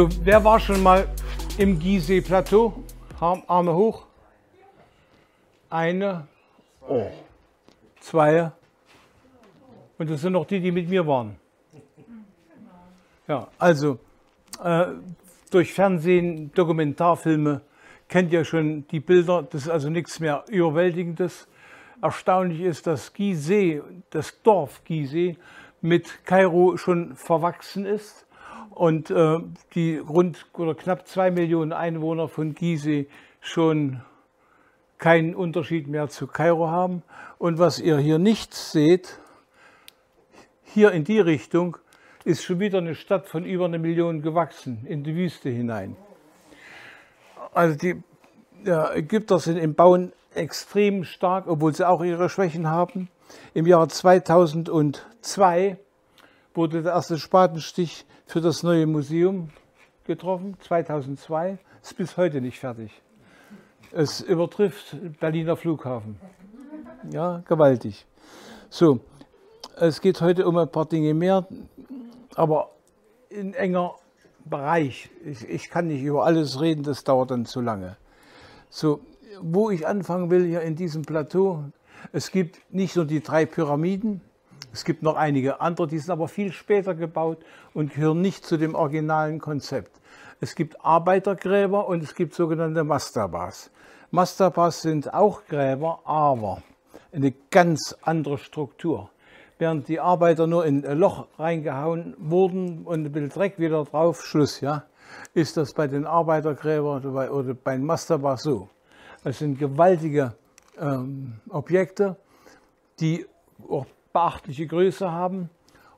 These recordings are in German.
So, wer war schon mal im Gizeh-Plateau? Arme hoch. Eine, oh, zwei. Und das sind noch die, die mit mir waren. Ja, also äh, durch Fernsehen, Dokumentarfilme kennt ihr schon die Bilder. Das ist also nichts mehr Überwältigendes. Erstaunlich ist, dass Gizeh, das Dorf Gizeh, mit Kairo schon verwachsen ist und äh, die rund oder knapp zwei Millionen Einwohner von Gizeh schon keinen Unterschied mehr zu Kairo haben. Und was ihr hier nicht seht, hier in die Richtung ist schon wieder eine Stadt von über eine Million gewachsen in die Wüste hinein. Also die ja, Ägypter sind im Bauen extrem stark, obwohl sie auch ihre Schwächen haben. Im Jahr 2002 wurde der erste Spatenstich für das neue Museum getroffen, 2002. Ist bis heute nicht fertig. Es übertrifft Berliner Flughafen. Ja, gewaltig. So, es geht heute um ein paar Dinge mehr, aber in enger Bereich. Ich, ich kann nicht über alles reden, das dauert dann zu lange. So, wo ich anfangen will hier in diesem Plateau, es gibt nicht nur die drei Pyramiden, es gibt noch einige andere, die sind aber viel später gebaut und gehören nicht zu dem originalen Konzept. Es gibt Arbeitergräber und es gibt sogenannte Mastabas. Mastabas sind auch Gräber, aber eine ganz andere Struktur. Während die Arbeiter nur in ein Loch reingehauen wurden und ein bisschen Dreck wieder drauf, Schluss, ja, ist das bei den Arbeitergräbern oder bei, den Mastabas so. Es sind gewaltige ähm, Objekte, die auch beachtliche Größe haben.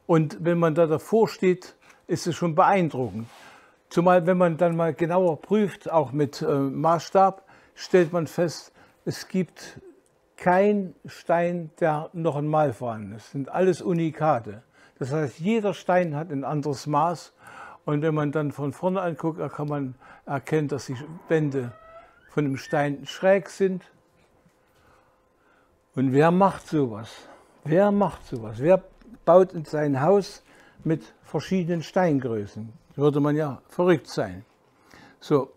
Und wenn man da davor steht, ist es schon beeindruckend. Zumal, wenn man dann mal genauer prüft, auch mit äh, Maßstab, stellt man fest, es gibt kein Stein, der noch einmal vorhanden ist. Das sind alles Unikate. Das heißt, jeder Stein hat ein anderes Maß. Und wenn man dann von vorne anguckt, kann man erkennen, dass die Wände von dem Stein schräg sind. Und wer macht sowas? Wer macht sowas? Wer baut in sein Haus mit verschiedenen Steingrößen? Würde man ja verrückt sein. So,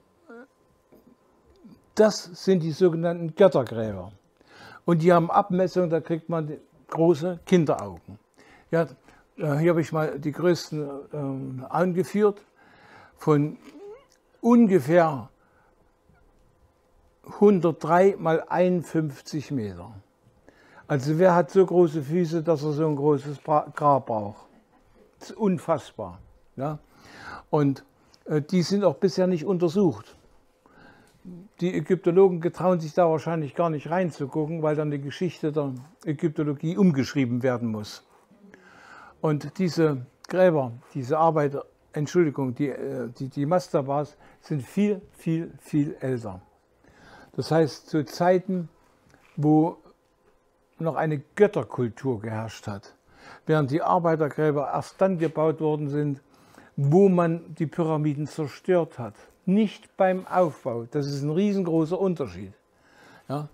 das sind die sogenannten Göttergräber. Und die haben Abmessungen, da kriegt man große Kinderaugen. Ja, äh, hier habe ich mal die größten äh, angeführt. Von ungefähr 103 mal 51 Meter. Also wer hat so große Füße, dass er so ein großes Grab braucht? Das ist unfassbar. Ja? Und äh, die sind auch bisher nicht untersucht. Die Ägyptologen getrauen sich da wahrscheinlich gar nicht reinzugucken, weil dann die Geschichte der Ägyptologie umgeschrieben werden muss. Und diese Gräber, diese Arbeiter, Entschuldigung, die, äh, die, die Mastabas sind viel, viel, viel älter. Das heißt, zu Zeiten, wo noch eine Götterkultur geherrscht hat, während die Arbeitergräber erst dann gebaut worden sind, wo man die Pyramiden zerstört hat. Nicht beim Aufbau. Das ist ein riesengroßer Unterschied. Ja?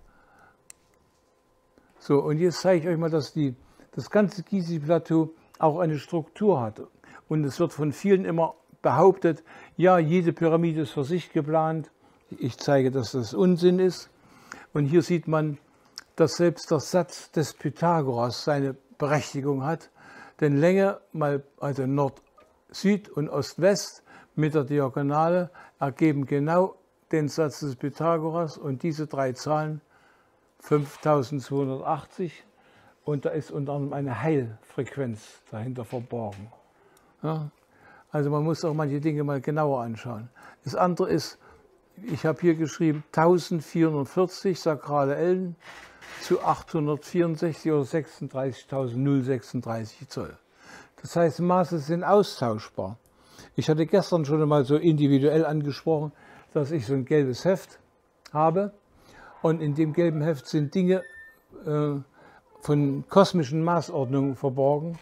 So, und jetzt zeige ich euch mal, dass die, das ganze Gizeh-Plateau auch eine Struktur hat. Und es wird von vielen immer behauptet, ja, jede Pyramide ist für sich geplant. Ich zeige, dass das Unsinn ist. Und hier sieht man, dass selbst der Satz des Pythagoras seine Berechtigung hat. Denn Länge mal, also Nord, Süd und Ost-West mit der Diagonale ergeben genau den Satz des Pythagoras und diese drei Zahlen 5280 und da ist unter anderem eine Heilfrequenz dahinter verborgen. Ja? Also man muss auch manche Dinge mal genauer anschauen. Das andere ist, ich habe hier geschrieben 1440 sakrale Ellen zu 864 oder 36.036 Zoll. Das heißt, Maße sind austauschbar. Ich hatte gestern schon einmal so individuell angesprochen, dass ich so ein gelbes Heft habe und in dem gelben Heft sind Dinge äh, von kosmischen Maßordnungen verborgen,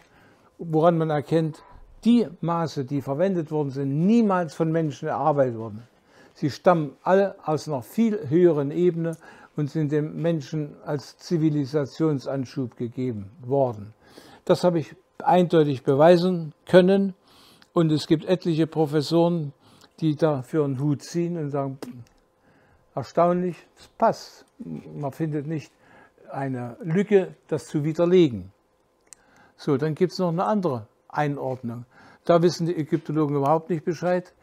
woran man erkennt, die Maße, die verwendet worden sind, niemals von Menschen erarbeitet wurden. Sie stammen alle aus einer viel höheren Ebene und sind dem Menschen als Zivilisationsanschub gegeben worden. Das habe ich eindeutig beweisen können und es gibt etliche Professoren, die dafür einen Hut ziehen und sagen, erstaunlich, es passt. Man findet nicht eine Lücke, das zu widerlegen. So, dann gibt es noch eine andere Einordnung. Da wissen die Ägyptologen überhaupt nicht Bescheid.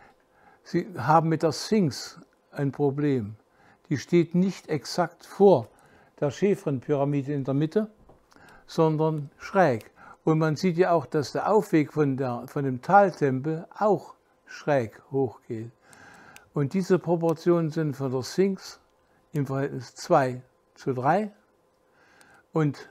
Sie haben mit der Sphinx ein Problem. Die steht nicht exakt vor der Chefren-Pyramide in der Mitte, sondern schräg. Und man sieht ja auch, dass der Aufweg von, der, von dem Taltempel auch schräg hochgeht. Und diese Proportionen sind von der Sphinx im Verhältnis 2 zu 3 und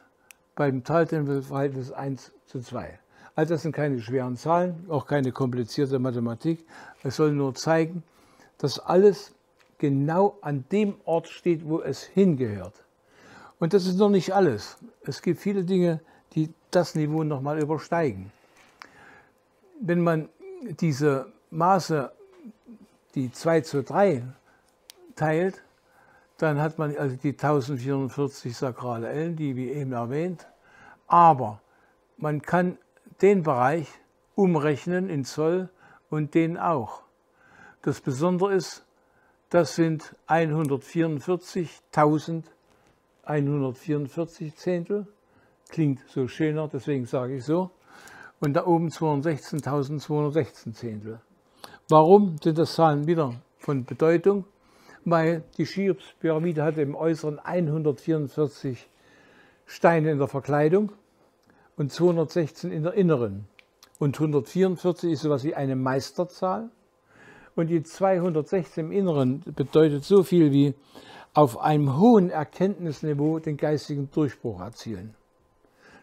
beim Taltempel Verhältnis 1 zu 2. Also das sind keine schweren Zahlen, auch keine komplizierte Mathematik. Es soll nur zeigen, dass alles genau an dem Ort steht, wo es hingehört. Und das ist noch nicht alles. Es gibt viele Dinge, die das Niveau nochmal übersteigen. Wenn man diese Maße, die 2 zu 3 teilt, dann hat man also die 1044 sakrale Ellen, die wie eben erwähnt. Aber man kann den Bereich umrechnen in Zoll und den auch. Das Besondere ist, das sind 144.144 Zehntel. Klingt so schöner, deswegen sage ich so. Und da oben 216.216 Zehntel. Warum sind das Zahlen wieder von Bedeutung? Weil die Cheops-Pyramide hat im Äußeren 144 Steine in der Verkleidung und 216 in der Inneren. Und 144 ist sowas wie eine Meisterzahl. Und die 216 im Inneren bedeutet so viel wie auf einem hohen Erkenntnisniveau den geistigen Durchbruch erzielen.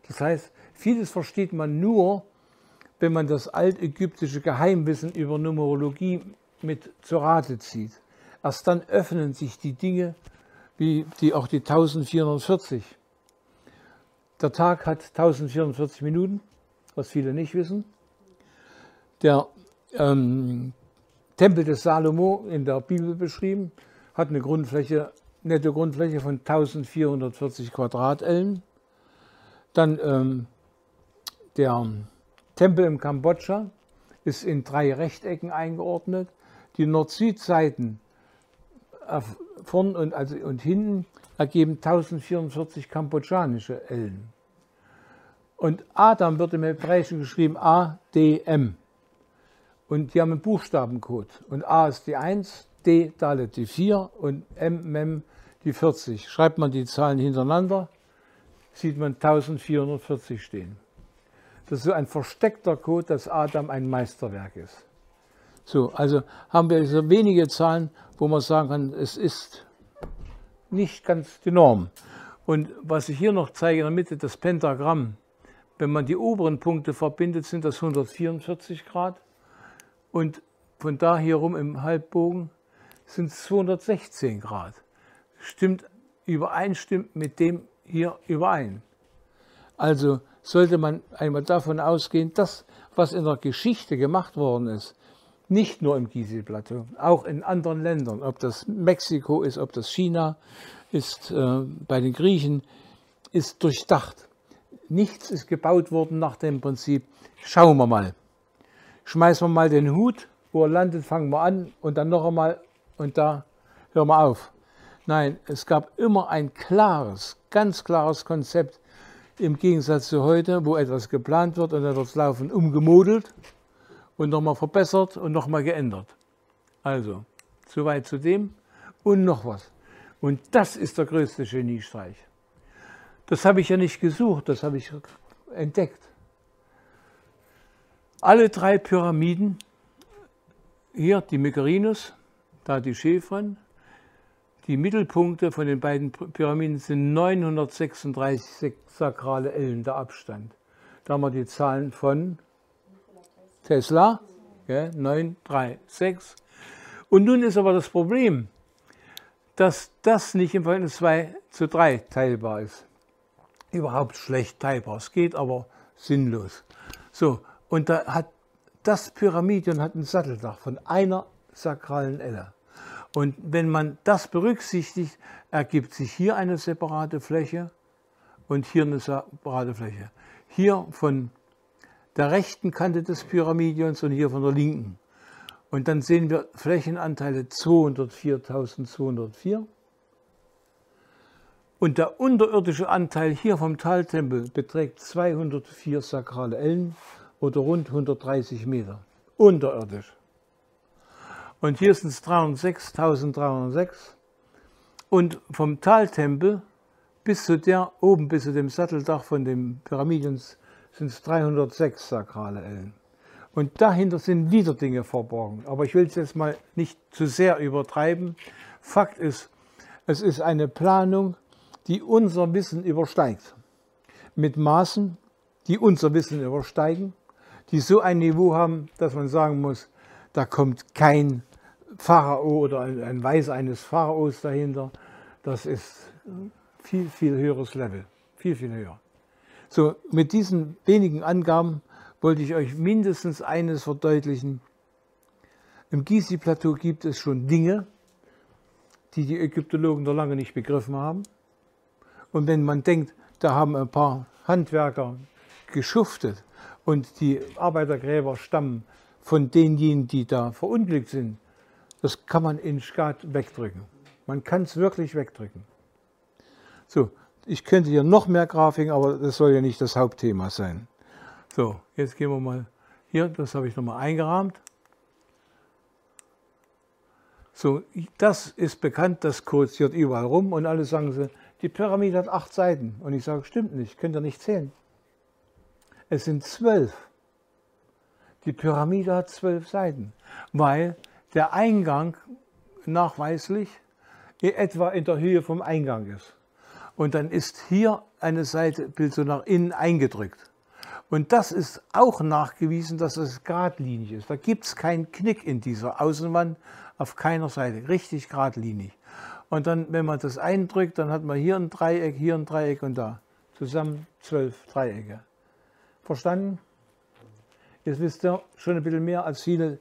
Das heißt, vieles versteht man nur, wenn man das altägyptische Geheimwissen über Numerologie mit zur Rate zieht. Erst dann öffnen sich die Dinge, wie die, auch die 1440. Der Tag hat 1044 Minuten, was viele nicht wissen. Der ähm, Tempel des Salomo in der Bibel beschrieben, hat eine Grundfläche, nette Grundfläche von 1440 Quadratellen. Dann ähm, der Tempel im Kambodscha ist in drei Rechtecken eingeordnet. Die Nord-Süd-Seiten äh, vorn und, also, und hinten ergeben 1044 kambodschanische Ellen. Und Adam wird im Hebräischen geschrieben A, D, M. Und die haben einen Buchstabencode. Und A ist die 1, D Dalet die 4 und M, Mem die 40. Schreibt man die Zahlen hintereinander, sieht man 1440 stehen. Das ist so ein versteckter Code, dass Adam ein Meisterwerk ist. So, also haben wir so wenige Zahlen, wo man sagen kann, es ist nicht ganz die Norm. Und was ich hier noch zeige in der Mitte, das Pentagramm, wenn man die oberen Punkte verbindet, sind das 144 Grad und von da hier rum im Halbbogen sind es 216 Grad. Stimmt übereinstimmt mit dem hier überein. Also sollte man einmal davon ausgehen, dass was in der Geschichte gemacht worden ist, nicht nur im Gizeh-Plateau, auch in anderen Ländern, ob das Mexiko ist, ob das China ist, äh, bei den Griechen, ist durchdacht. Nichts ist gebaut worden nach dem Prinzip, schauen wir mal. Schmeißen wir mal den Hut, wo er landet, fangen wir an und dann noch einmal und da hören wir auf. Nein, es gab immer ein klares, ganz klares Konzept, im Gegensatz zu heute, wo etwas geplant wird und dann wird es laufend umgemodelt und nochmal verbessert und nochmal geändert. Also, soweit zu dem und noch was. Und das ist der größte Geniestreich. Das habe ich ja nicht gesucht, das habe ich entdeckt. Alle drei Pyramiden, hier die Mykerinus, da die Schäfern, die Mittelpunkte von den beiden Pyramiden sind 936 sakrale Ellen der Abstand. Da haben wir die Zahlen von Tesla, ja, 936. Und nun ist aber das Problem, dass das nicht im Verhältnis 2 zu 3 teilbar ist. Überhaupt schlecht teilbar. Es geht aber sinnlos. So, und da hat das Pyramidion hat ein Satteldach von einer sakralen Elle. Und wenn man das berücksichtigt, ergibt sich hier eine separate Fläche und hier eine separate Fläche. Hier von der rechten Kante des Pyramidions und hier von der linken. Und dann sehen wir Flächenanteile 204.204. Und der unterirdische Anteil hier vom Taltempel beträgt 204 sakrale Ellen oder rund 130 Meter. Unterirdisch. Und hier sind es 306.306. Und vom Taltempel bis zu der, oben bis zu dem Satteldach von dem Pyramiden sind es 306 sakrale Ellen. Und dahinter sind wieder Dinge verborgen. Aber ich will es jetzt mal nicht zu sehr übertreiben. Fakt ist, es ist eine Planung, die unser Wissen übersteigt. Mit Maßen, die unser Wissen übersteigen, die so ein Niveau haben, dass man sagen muss, da kommt kein Pharao oder ein Weise eines Pharaos dahinter. Das ist viel, viel höheres Level. Viel, viel höher. So, mit diesen wenigen Angaben wollte ich euch mindestens eines verdeutlichen. Im Gizeh-Plateau gibt es schon Dinge, die die Ägyptologen noch lange nicht begriffen haben. Und wenn man denkt, da haben ein paar Handwerker geschuftet und die Arbeitergräber stammen von denjenigen, die da verunglückt sind, das kann man in Skat wegdrücken. Man kann es wirklich wegdrücken. So, ich könnte hier noch mehr Grafiken, aber das soll ja nicht das Hauptthema sein. So, jetzt gehen wir mal hier, das habe ich nochmal eingerahmt. So, das ist bekannt, das kursiert überall rum und alle sagen sie, die Pyramide hat acht Seiten. Und ich sage, stimmt nicht, könnt ihr nicht zählen. Es sind zwölf. Die Pyramide hat zwölf Seiten, weil der Eingang nachweislich etwa in der Höhe vom Eingang ist. Und dann ist hier eine Seite, Bild so nach innen eingedrückt. Und das ist auch nachgewiesen, dass es geradlinig ist. Da gibt es keinen Knick in dieser Außenwand auf keiner Seite. Richtig geradlinig. Und dann, wenn man das eindrückt, dann hat man hier ein Dreieck, hier ein Dreieck und da. Zusammen zwölf Dreiecke. Verstanden? Jetzt wisst ihr schon ein bisschen mehr als viele,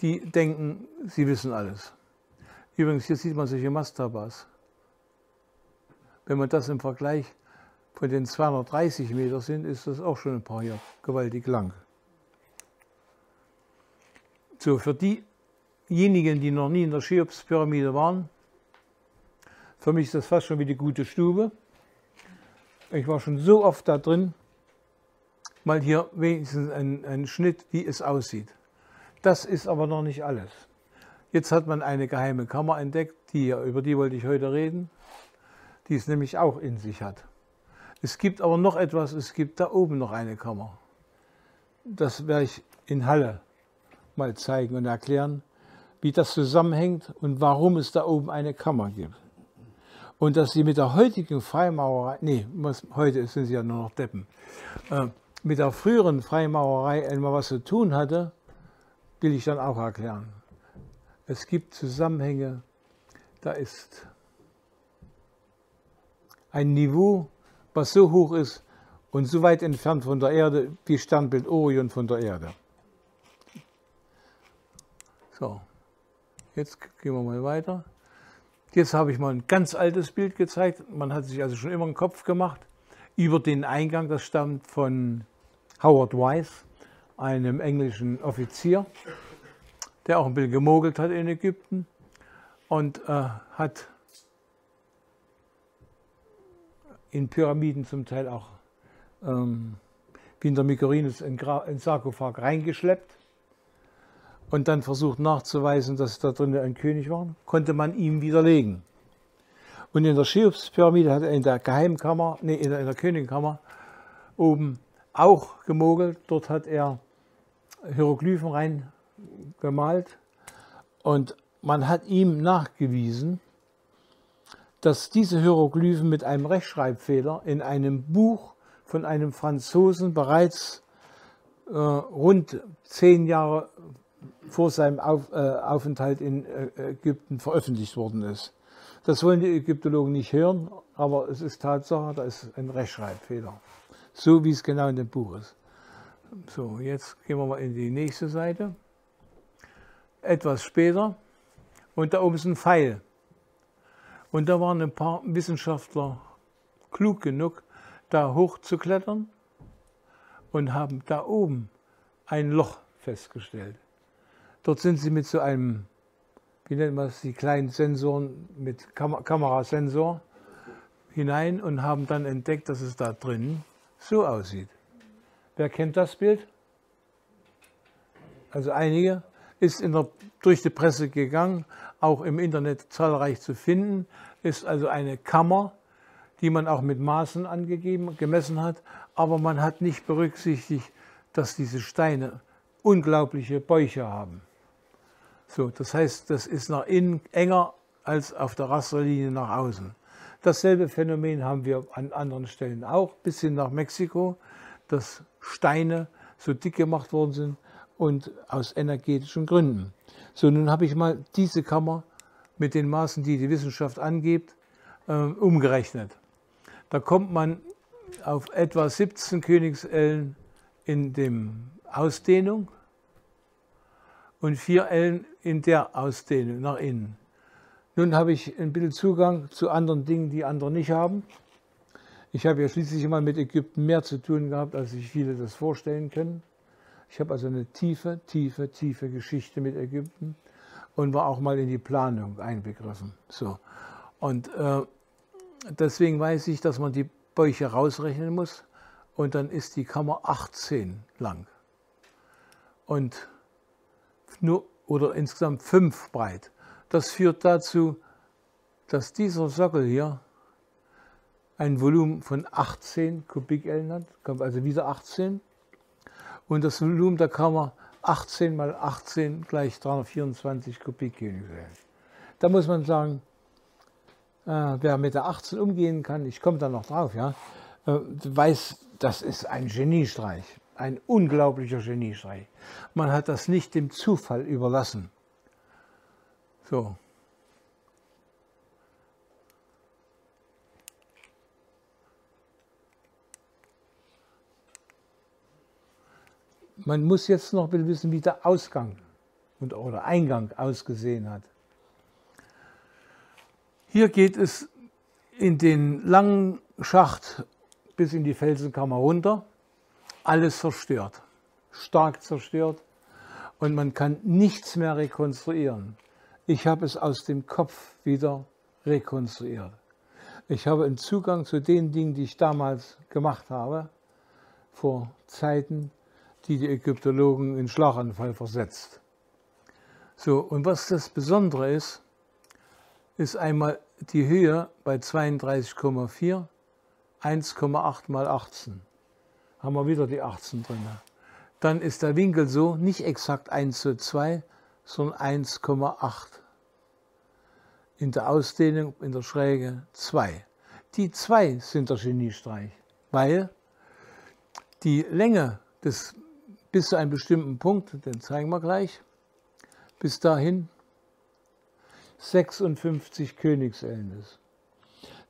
die denken, sie wissen alles. Übrigens, hier sieht man solche Mastabas. Wenn man das im Vergleich von den 230 Meter sind, ist das auch schon ein paar Jahre gewaltig lang. So, für diejenigen, die noch nie in der Cheops-Pyramide waren, für mich ist das fast schon wie die gute Stube. Ich war schon so oft da drin, mal hier wenigstens ein, ein Schnitt, wie es aussieht. Das ist aber noch nicht alles. Jetzt hat man eine geheime Kammer entdeckt, die, über die wollte ich heute reden, die es nämlich auch in sich hat. Es gibt aber noch etwas, es gibt da oben noch eine Kammer. Das werde ich in Halle mal zeigen und erklären, wie das zusammenhängt und warum es da oben eine Kammer gibt. Und dass sie mit der heutigen Freimaurerei, nee, heute sind sie ja nur noch Deppen, äh, mit der früheren Freimaurerei einmal was zu tun hatte, will ich dann auch erklären. Es gibt Zusammenhänge, da ist ein Niveau, was so hoch ist und so weit entfernt von der Erde wie Sternbild Orion von der Erde. So, jetzt gehen wir mal weiter. Jetzt habe ich mal ein ganz altes Bild gezeigt. Man hat sich also schon immer einen Kopf gemacht über den Eingang. Das stammt von Howard Weiss, einem englischen Offizier, der auch ein bisschen gemogelt hat in Ägypten und äh, hat in Pyramiden zum Teil auch ähm, wie in der Mykorinus in, in Sarkophag reingeschleppt und dann versucht nachzuweisen, dass da drin ein König war, konnte man ihm widerlegen. Und in der Cheops-Pyramide hat er in der Geheimkammer, nee, in der, in der Königkammer oben auch gemogelt. Dort hat er Hieroglyphen reingemalt und man hat ihm nachgewiesen, dass diese Hieroglyphen mit einem Rechtschreibfehler in einem Buch von einem Franzosen bereits äh, rund zehn Jahre vor seinem Auf, äh, Aufenthalt in äh, Ägypten veröffentlicht worden ist. Das wollen die Ägyptologen nicht hören, aber es ist Tatsache, da ist ein Rechtschreibfehler. So wie es genau in dem Buch ist. So, jetzt gehen wir mal in die nächste Seite. Etwas später. Und da oben ist ein Pfeil. Und da waren ein paar Wissenschaftler klug genug, da hochzuklettern und haben da oben ein Loch festgestellt. Dort sind sie mit so einem, wie nennt man es, die kleinen Sensoren mit Kam Kamerasensor hinein und haben dann entdeckt, dass es da drin so aussieht. Wer kennt das Bild? Also einige ist der, durch die Presse gegangen, auch im Internet zahlreich zu finden, ist also eine Kammer, die man auch mit Maßen angegeben, gemessen hat, aber man hat nicht berücksichtigt, dass diese Steine unglaubliche Bäuche haben. So, das heißt, das ist nach innen enger als auf der Rasterlinie nach außen. Dasselbe Phänomen haben wir an anderen Stellen auch, bis hin nach Mexiko, dass Steine so dick gemacht worden sind und aus energetischen Gründen. So, nun habe ich mal diese Kammer mit den Maßen, die die Wissenschaft angibt, äh, umgerechnet. Da kommt man auf etwa 17 Königsellen in dem Ausdehnung und 4 Ellen in der Ausdehnung nach innen. Nun habe ich ein bisschen Zugang zu anderen Dingen, die andere nicht haben. Ich habe ja schließlich mal mit Ägypten mehr zu tun gehabt, als sich viele das vorstellen können. Ich habe also eine tiefe, tiefe, tiefe Geschichte mit Ägypten und war auch mal in die Planung einbegriffen. So. Und äh, deswegen weiß ich, dass man die Bäuche rausrechnen muss und dann ist die Kammer 18 lang. Und nur oder insgesamt 5 breit. Das führt dazu, dass dieser Sockel hier ein Volumen von 18 Kubikellen hat, also wieder 18. Und das Volumen der Kammer 18 mal 18 gleich 324 Kubikkeln. Da muss man sagen, äh, wer mit der 18 umgehen kann, ich komme da noch drauf, ja, äh, weiß, das ist ein Geniestreich, ein unglaublicher Geniestreich. Man hat das nicht dem Zufall überlassen. So. Man muss jetzt noch wissen, wie der Ausgang und, oder Eingang ausgesehen hat. Hier geht es in den langen Schacht bis in die Felsenkammer runter. Alles zerstört, stark zerstört und man kann nichts mehr rekonstruieren. Ich habe es aus dem Kopf wieder rekonstruiert. Ich habe einen Zugang zu den Dingen, die ich damals gemacht habe, vor Zeiten, die die Ägyptologen in Schlaganfall versetzt. So, und was das Besondere ist, ist einmal die Höhe bei 32,4, 1,8 mal 18. Haben wir wieder die 18 drin. Dann ist der Winkel so, nicht exakt 1 zu 2, sondern 1,8. In der Ausdehnung, in der Schräge 2. Die 2 sind der Geniestreich, weil die Länge des bis zu einem bestimmten Punkt, den zeigen wir gleich, bis dahin 56 Königsellen ist.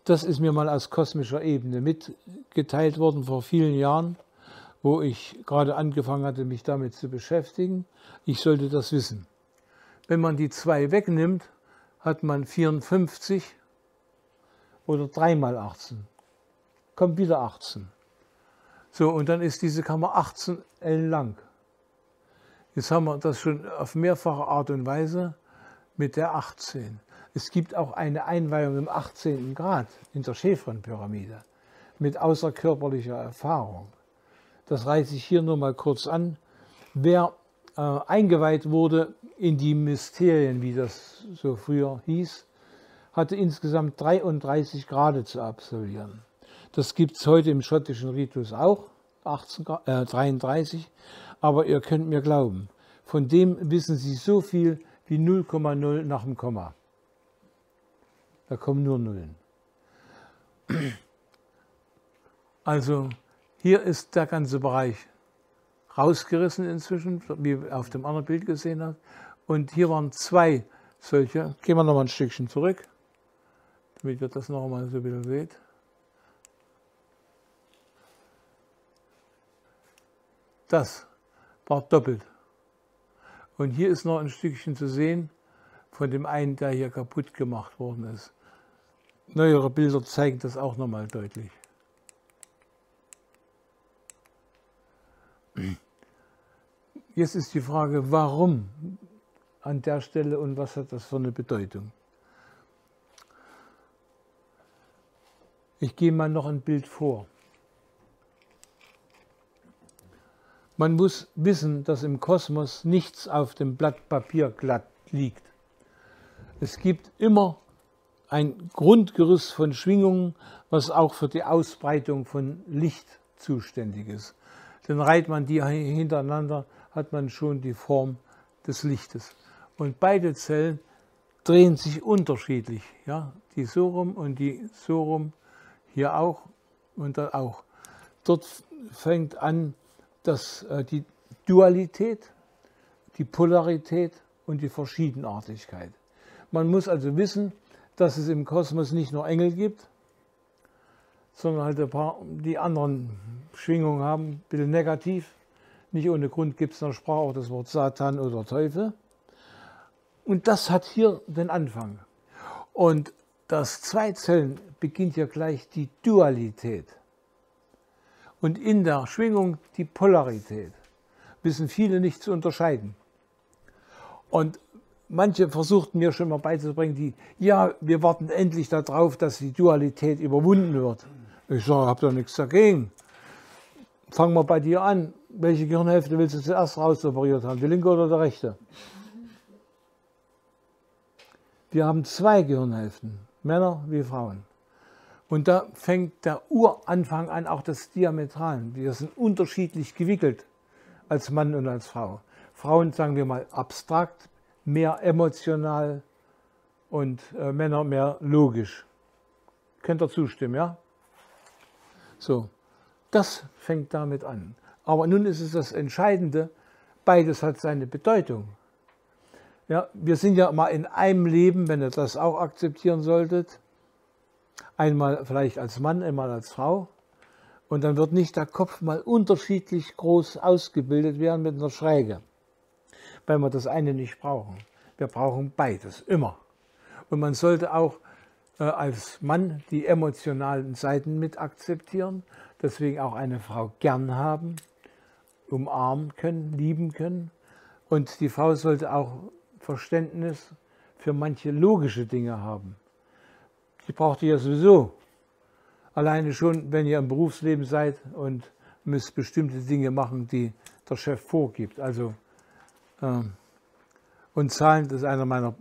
Das ist mir mal aus kosmischer Ebene mitgeteilt worden vor vielen Jahren wo ich gerade angefangen hatte, mich damit zu beschäftigen. Ich sollte das wissen. Wenn man die zwei wegnimmt, hat man 54 oder 3 mal 18. Kommt wieder 18. So, und dann ist diese Kammer 18 L lang. Jetzt haben wir das schon auf mehrfache Art und Weise mit der 18. Es gibt auch eine Einweihung im 18. Grad in der Schäfron-Pyramide mit außerkörperlicher Erfahrung das reiße ich hier nur mal kurz an, wer äh, eingeweiht wurde in die Mysterien, wie das so früher hieß, hatte insgesamt 33 Grade zu absolvieren. Das gibt es heute im schottischen Ritus auch, 18, äh, 33, aber ihr könnt mir glauben, von dem wissen sie so viel wie 0,0 nach dem Komma. Da kommen nur Nullen. Also hier ist der ganze Bereich rausgerissen inzwischen, wie ihr auf dem anderen Bild gesehen habt. Und hier waren zwei solche. Gehen wir noch mal ein Stückchen zurück, damit ihr das noch mal so bisschen seht. Das war doppelt. Und hier ist noch ein Stückchen zu sehen von dem einen, der hier kaputt gemacht worden ist. Neuere Bilder zeigen das auch noch mal deutlich. Jetzt ist die Frage, warum an der Stelle und was hat das für eine Bedeutung. Ich gehe mal noch ein Bild vor. Man muss wissen, dass im Kosmos nichts auf dem Blatt Papier glatt liegt. Es gibt immer ein Grundgerüst von Schwingungen, was auch für die Ausbreitung von Licht zuständig ist. Denn reiht man die hintereinander, hat man schon die Form des Lichtes. Und beide Zellen drehen sich unterschiedlich. Ja? Die so rum und die so rum, hier auch und da auch. Dort fängt an dass, äh, die Dualität, die Polarität und die Verschiedenartigkeit. Man muss also wissen, dass es im Kosmos nicht nur Engel gibt, sondern halt ein paar, die anderen Schwingungen haben, ein bisschen negativ. Nicht ohne Grund gibt es in der Sprache auch das Wort Satan oder Teufel. Und das hat hier den Anfang. Und das Zweizellen beginnt ja gleich die Dualität. Und in der Schwingung die Polarität. Wissen viele nicht zu unterscheiden. Und manche versuchten mir schon mal beizubringen, die, ja, wir warten endlich darauf, dass die Dualität überwunden wird. Ich sage, habt ihr nichts dagegen. Fangen wir bei dir an. Welche Gehirnhälfte willst du zuerst rausoperiert haben, die linke oder die rechte? Wir haben zwei Gehirnhälften, Männer wie Frauen. Und da fängt der Uranfang an, auch das Diametralen. Wir sind unterschiedlich gewickelt als Mann und als Frau. Frauen, sagen wir mal, abstrakt, mehr emotional und äh, Männer mehr logisch. Könnt ihr zustimmen, ja? So, das fängt damit an. Aber nun ist es das Entscheidende, beides hat seine Bedeutung. Ja, wir sind ja mal in einem Leben, wenn ihr das auch akzeptieren solltet, einmal vielleicht als Mann, einmal als Frau. Und dann wird nicht der Kopf mal unterschiedlich groß ausgebildet werden mit einer Schräge, weil wir das eine nicht brauchen. Wir brauchen beides, immer. Und man sollte auch äh, als Mann die emotionalen Seiten mit akzeptieren, deswegen auch eine Frau gern haben, umarmen können, lieben können. Und die Frau sollte auch Verständnis für manche logische Dinge haben. Die braucht ihr ja sowieso. Alleine schon, wenn ihr im Berufsleben seid und müsst bestimmte Dinge machen, die der Chef vorgibt. Also äh, und zahlen, das ist einer meiner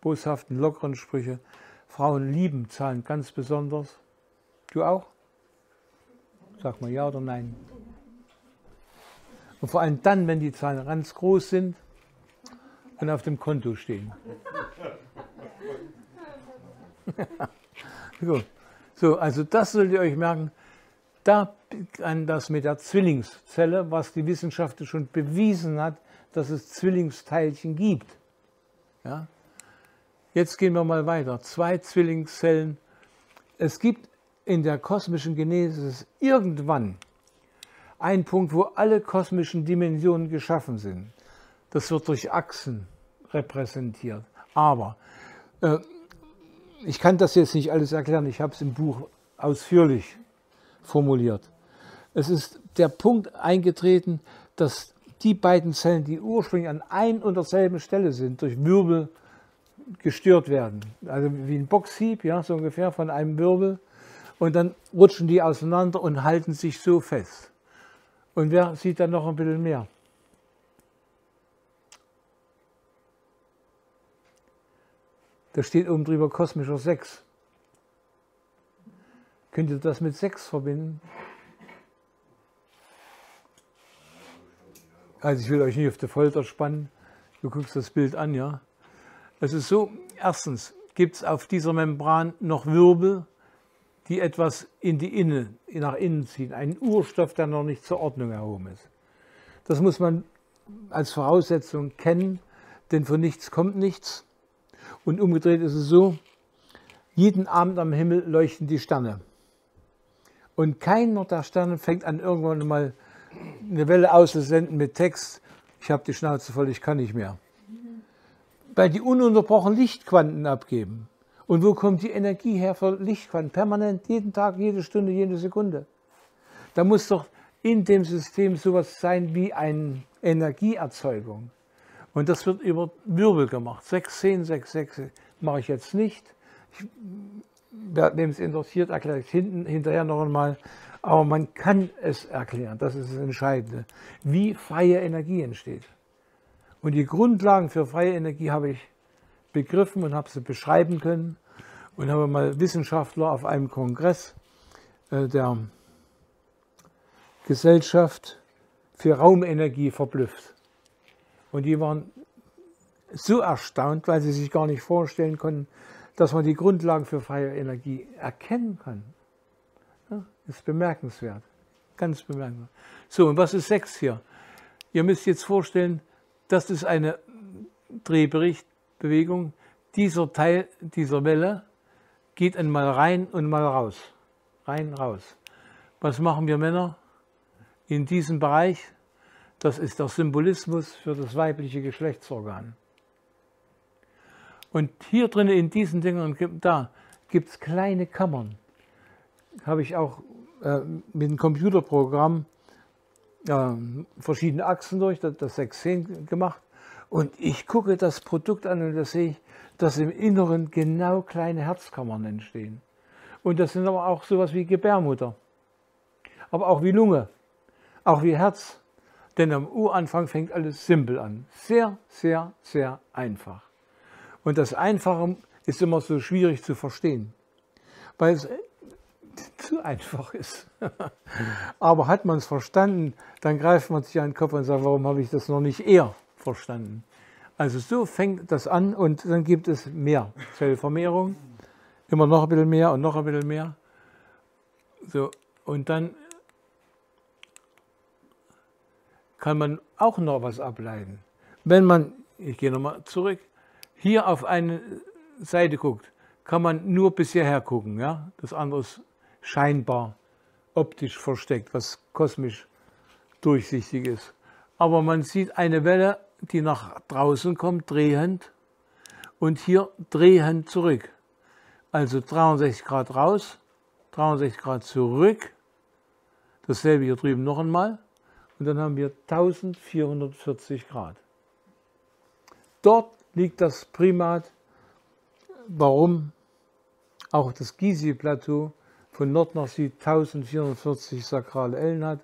boshaften, lockeren Sprüche. Frauen lieben Zahlen ganz besonders. Du auch? Sag mal ja oder nein. Und vor allem dann, wenn die Zahlen ganz groß sind und auf dem Konto stehen. Gut. So, also das solltet ihr euch merken. Da das mit der Zwillingszelle, was die Wissenschaft schon bewiesen hat, dass es Zwillingsteilchen gibt. Ja? Jetzt gehen wir mal weiter. Zwei Zwillingszellen. Es gibt in der kosmischen Genesis irgendwann einen Punkt, wo alle kosmischen Dimensionen geschaffen sind. Das wird durch Achsen repräsentiert. Aber äh, ich kann das jetzt nicht alles erklären, ich habe es im Buch ausführlich formuliert. Es ist der Punkt eingetreten, dass die beiden Zellen, die ursprünglich an ein und derselben Stelle sind, durch Wirbel gestört werden. Also wie ein Boxhieb, ja, so ungefähr von einem Wirbel. Und dann rutschen die auseinander und halten sich so fest. Und wer sieht dann noch ein bisschen mehr? Da steht oben drüber kosmischer Sex. Könnt ihr das mit Sex verbinden? Also ich will euch nicht auf die Folter spannen. Du guckst das Bild an, ja. Es ist so, erstens gibt es auf dieser Membran noch Wirbel, die etwas in die Innen, nach innen ziehen. Ein Urstoff, der noch nicht zur Ordnung erhoben ist. Das muss man als Voraussetzung kennen, denn von nichts kommt nichts. Und umgedreht ist es so, jeden Abend am Himmel leuchten die Sterne. Und keiner der Sterne fängt an, irgendwann mal eine Welle auszusenden mit Text, ich habe die Schnauze voll, ich kann nicht mehr. Weil die ununterbrochen Lichtquanten abgeben. Und wo kommt die Energie her für Lichtquanten? Permanent, jeden Tag, jede Stunde, jede Sekunde. Da muss doch in dem System sowas sein wie eine Energieerzeugung. Und das wird über Wirbel gemacht. 6, 10, 6, 6 mache ich jetzt nicht. Ich, wer es interessiert, erkläre ich es hinten, hinterher noch einmal. Aber man kann es erklären, das ist das Entscheidende, wie freie Energie entsteht. Und die Grundlagen für freie Energie habe ich begriffen und habe sie beschreiben können und habe mal Wissenschaftler auf einem Kongress äh, der Gesellschaft für Raumenergie verblüfft. Und die waren so erstaunt, weil sie sich gar nicht vorstellen konnten, dass man die Grundlagen für freie Energie erkennen kann. Ja, ist bemerkenswert. Ganz bemerkenswert. So, und was ist 6 hier? Ihr müsst jetzt vorstellen, das ist eine Drehberichtbewegung. Dieser Teil dieser Welle geht einmal rein und mal raus. Rein, raus. Was machen wir Männer in diesem Bereich? Das ist der Symbolismus für das weibliche Geschlechtsorgan. Und hier drin in diesen Dingern, da gibt es kleine Kammern. Habe ich auch äh, mit einem Computerprogramm äh, verschiedene Achsen durch, das, das 610 gemacht. Und ich gucke das Produkt an und da sehe ich, dass im Inneren genau kleine Herzkammern entstehen. Und das sind aber auch sowas wie Gebärmutter, aber auch wie Lunge, auch wie Herz. Denn am Uranfang fängt alles simpel an. Sehr, sehr, sehr einfach. Und das Einfache ist immer so schwierig zu verstehen, weil es zu einfach ist. Aber hat man es verstanden, dann greift man sich an den Kopf und sagt, warum habe ich das noch nicht eher verstanden? Also so fängt das an und dann gibt es mehr Zellvermehrung, immer noch ein bisschen mehr und noch ein bisschen mehr. So, und dann kann man auch noch was ableiten. Wenn man, ich gehe nochmal zurück, hier auf eine Seite guckt, kann man nur bis hierher gucken. Ja? Das andere ist scheinbar optisch versteckt, was kosmisch durchsichtig ist. Aber man sieht eine Welle, die nach draußen kommt, drehend, und hier drehend zurück. Also 63 Grad raus, 63 Grad zurück, dasselbe hier drüben noch einmal und dann haben wir 1440 Grad. Dort liegt das Primat, warum auch das Gizeh-Plateau von Nord nach Süd 1440 sakrale Ellen hat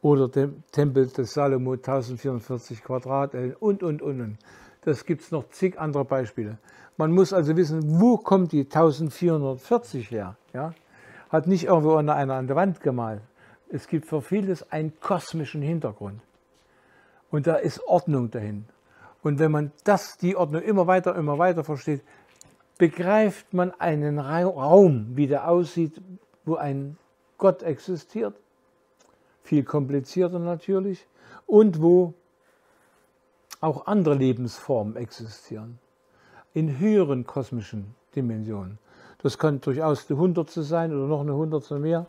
oder der Tempel des Salomo 1440 Quadratellen und, und, und. Das gibt es noch zig andere Beispiele. Man muss also wissen, wo kommt die 1440 her? Ja? Hat nicht irgendwo einer an der Wand gemalt, es gibt für vieles einen kosmischen Hintergrund. Und da ist Ordnung dahin. Und wenn man das, die Ordnung immer weiter, immer weiter versteht, begreift man einen Raum, wie der aussieht, wo ein Gott existiert, viel komplizierter natürlich, und wo auch andere Lebensformen existieren, in höheren kosmischen Dimensionen. Das kann durchaus eine Hundertste sein oder noch eine Hundertste mehr.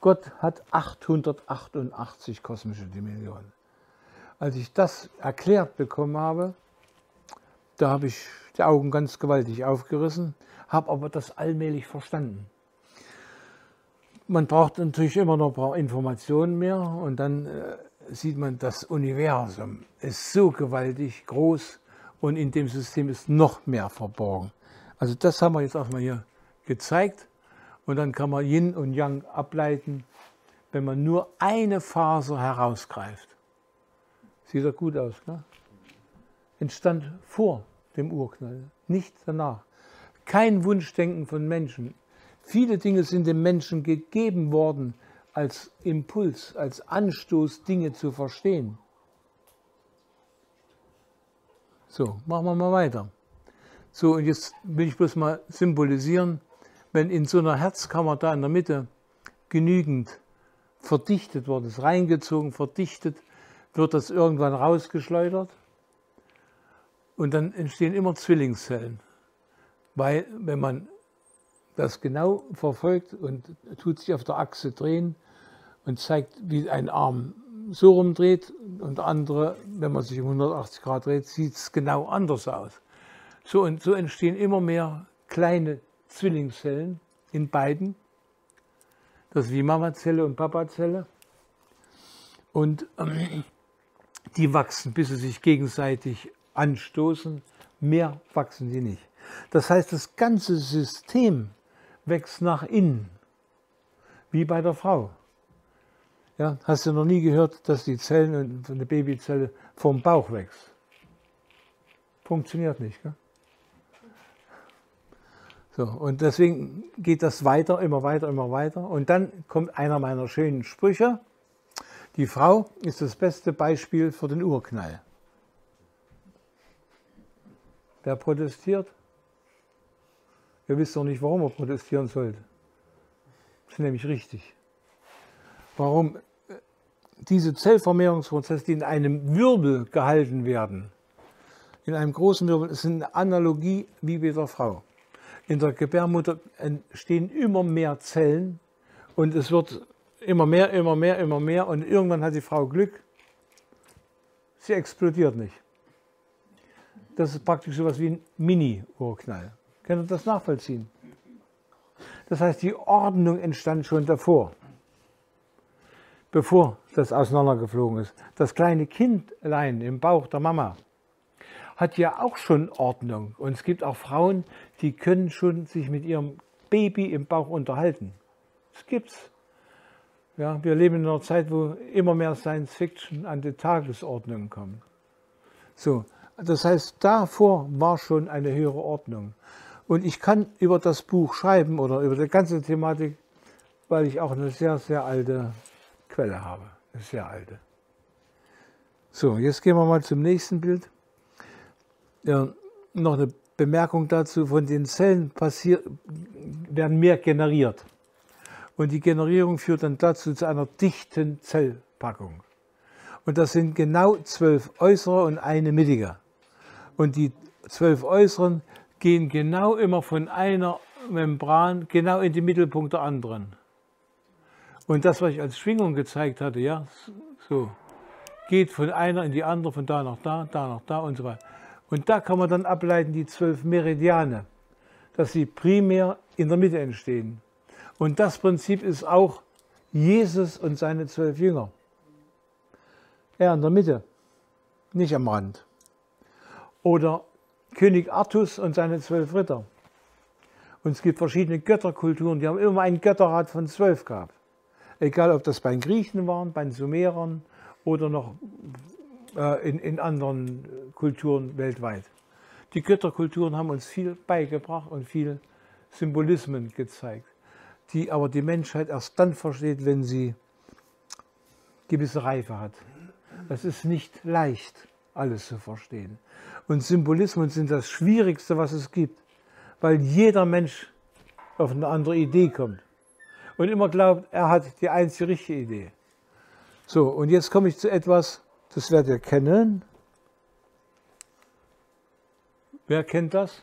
Gott hat 888 kosmische Dimensionen. Als ich das erklärt bekommen habe, da habe ich die Augen ganz gewaltig aufgerissen, habe aber das allmählich verstanden. Man braucht natürlich immer noch ein paar Informationen mehr und dann äh, sieht man, das Universum ist so gewaltig groß und in dem System ist noch mehr verborgen. Also das haben wir jetzt auch mal hier gezeigt. Und dann kann man Yin und Yang ableiten, wenn man nur eine Faser herausgreift. Sieht doch gut aus, ne? Entstand vor dem Urknall, nicht danach. Kein Wunschdenken von Menschen. Viele Dinge sind dem Menschen gegeben worden als Impuls, als Anstoß, Dinge zu verstehen. So, machen wir mal weiter. So, und jetzt will ich bloß mal symbolisieren, wenn in so einer Herzkammer da in der Mitte genügend verdichtet worden ist, reingezogen, verdichtet, wird das irgendwann rausgeschleudert und dann entstehen immer Zwillingszellen. Weil wenn man das genau verfolgt und tut sich auf der Achse drehen und zeigt, wie ein Arm so rumdreht und der andere, wenn man sich um 180 Grad dreht, sieht es genau anders aus. So und so entstehen immer mehr kleine Zwillingszellen in beiden. Das ist wie Mamazelle und Papazelle. Und ähm, die wachsen, bis sie sich gegenseitig anstoßen, mehr wachsen sie nicht. Das heißt, das ganze System wächst nach innen, wie bei der Frau. Ja, hast du noch nie gehört, dass die Zellen, eine Babyzelle vom Bauch wächst? Funktioniert nicht. Gell? So, und deswegen geht das weiter, immer weiter, immer weiter. Und dann kommt einer meiner schönen Sprüche. Die Frau ist das beste Beispiel für den Urknall. Wer protestiert? Ihr wisst doch nicht, warum er protestieren sollte. Das ist nämlich richtig. Warum diese Zellvermehrungsprozesse, die in einem Wirbel gehalten werden, in einem großen Wirbel, ist eine Analogie wie bei der Frau. In der Gebärmutter entstehen immer mehr Zellen und es wird immer mehr, immer mehr, immer mehr und irgendwann hat die Frau Glück, sie explodiert nicht. Das ist praktisch so etwas wie ein Mini-Urknall. Können Sie das nachvollziehen? Das heißt, die Ordnung entstand schon davor, bevor das auseinandergeflogen ist. Das kleine Kindlein im Bauch der Mama hat ja auch schon Ordnung. Und es gibt auch Frauen, die können schon sich mit ihrem Baby im Bauch unterhalten. Das gibt's. Ja, wir leben in einer Zeit, wo immer mehr Science Fiction an die Tagesordnung kommt. So, das heißt, davor war schon eine höhere Ordnung. Und ich kann über das Buch schreiben oder über die ganze Thematik, weil ich auch eine sehr, sehr alte Quelle habe. Eine sehr alte. So, jetzt gehen wir mal zum nächsten Bild. Ja, noch eine Bemerkung dazu, von den Zellen werden mehr generiert. Und die Generierung führt dann dazu zu einer dichten Zellpackung. Und das sind genau zwölf äußere und eine mittige. Und die zwölf äußeren gehen genau immer von einer Membran genau in den Mittelpunkt der anderen. Und das, was ich als Schwingung gezeigt hatte, ja, so, geht von einer in die andere, von da nach da, da nach da und so weiter. Und da kann man dann ableiten die zwölf Meridiane, dass sie primär in der Mitte entstehen. Und das Prinzip ist auch Jesus und seine zwölf Jünger. Er in der Mitte, nicht am Rand. Oder König Artus und seine zwölf Ritter. Und es gibt verschiedene Götterkulturen, die haben immer einen Götterrat von zwölf gehabt. Egal, ob das bei den Griechen waren, bei den Sumerern oder noch in, in anderen Kulturen weltweit. Die Götterkulturen haben uns viel beigebracht und viel Symbolismen gezeigt, die aber die Menschheit erst dann versteht, wenn sie gewisse Reife hat. Es ist nicht leicht, alles zu verstehen. Und Symbolismen sind das Schwierigste, was es gibt, weil jeder Mensch auf eine andere Idee kommt und immer glaubt, er hat die einzige richtige Idee. So, und jetzt komme ich zu etwas, das werdet ihr kennen. Wer kennt das?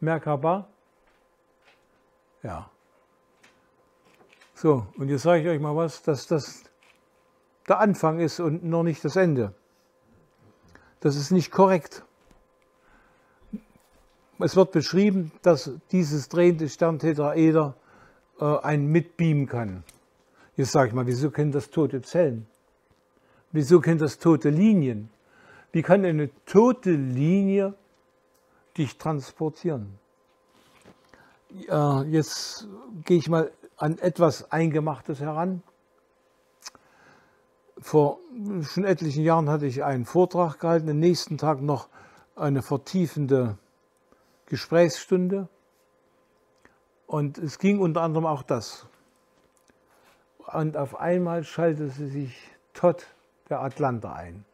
Merkaba? Ja. So, und jetzt sage ich euch mal was, dass das der Anfang ist und noch nicht das Ende. Das ist nicht korrekt. Es wird beschrieben, dass dieses drehende Sterntetraeder äh, einen mitbeamen kann. Jetzt sage ich mal, wieso können das tote Zellen? Wieso können das tote Linien? Wie kann eine tote Linie dich transportieren? Äh, jetzt gehe ich mal an etwas Eingemachtes heran. Vor schon etlichen Jahren hatte ich einen Vortrag gehalten, am nächsten Tag noch eine vertiefende Gesprächsstunde. Und es ging unter anderem auch das. Und auf einmal schaltete sich Todd der Atlanta ein,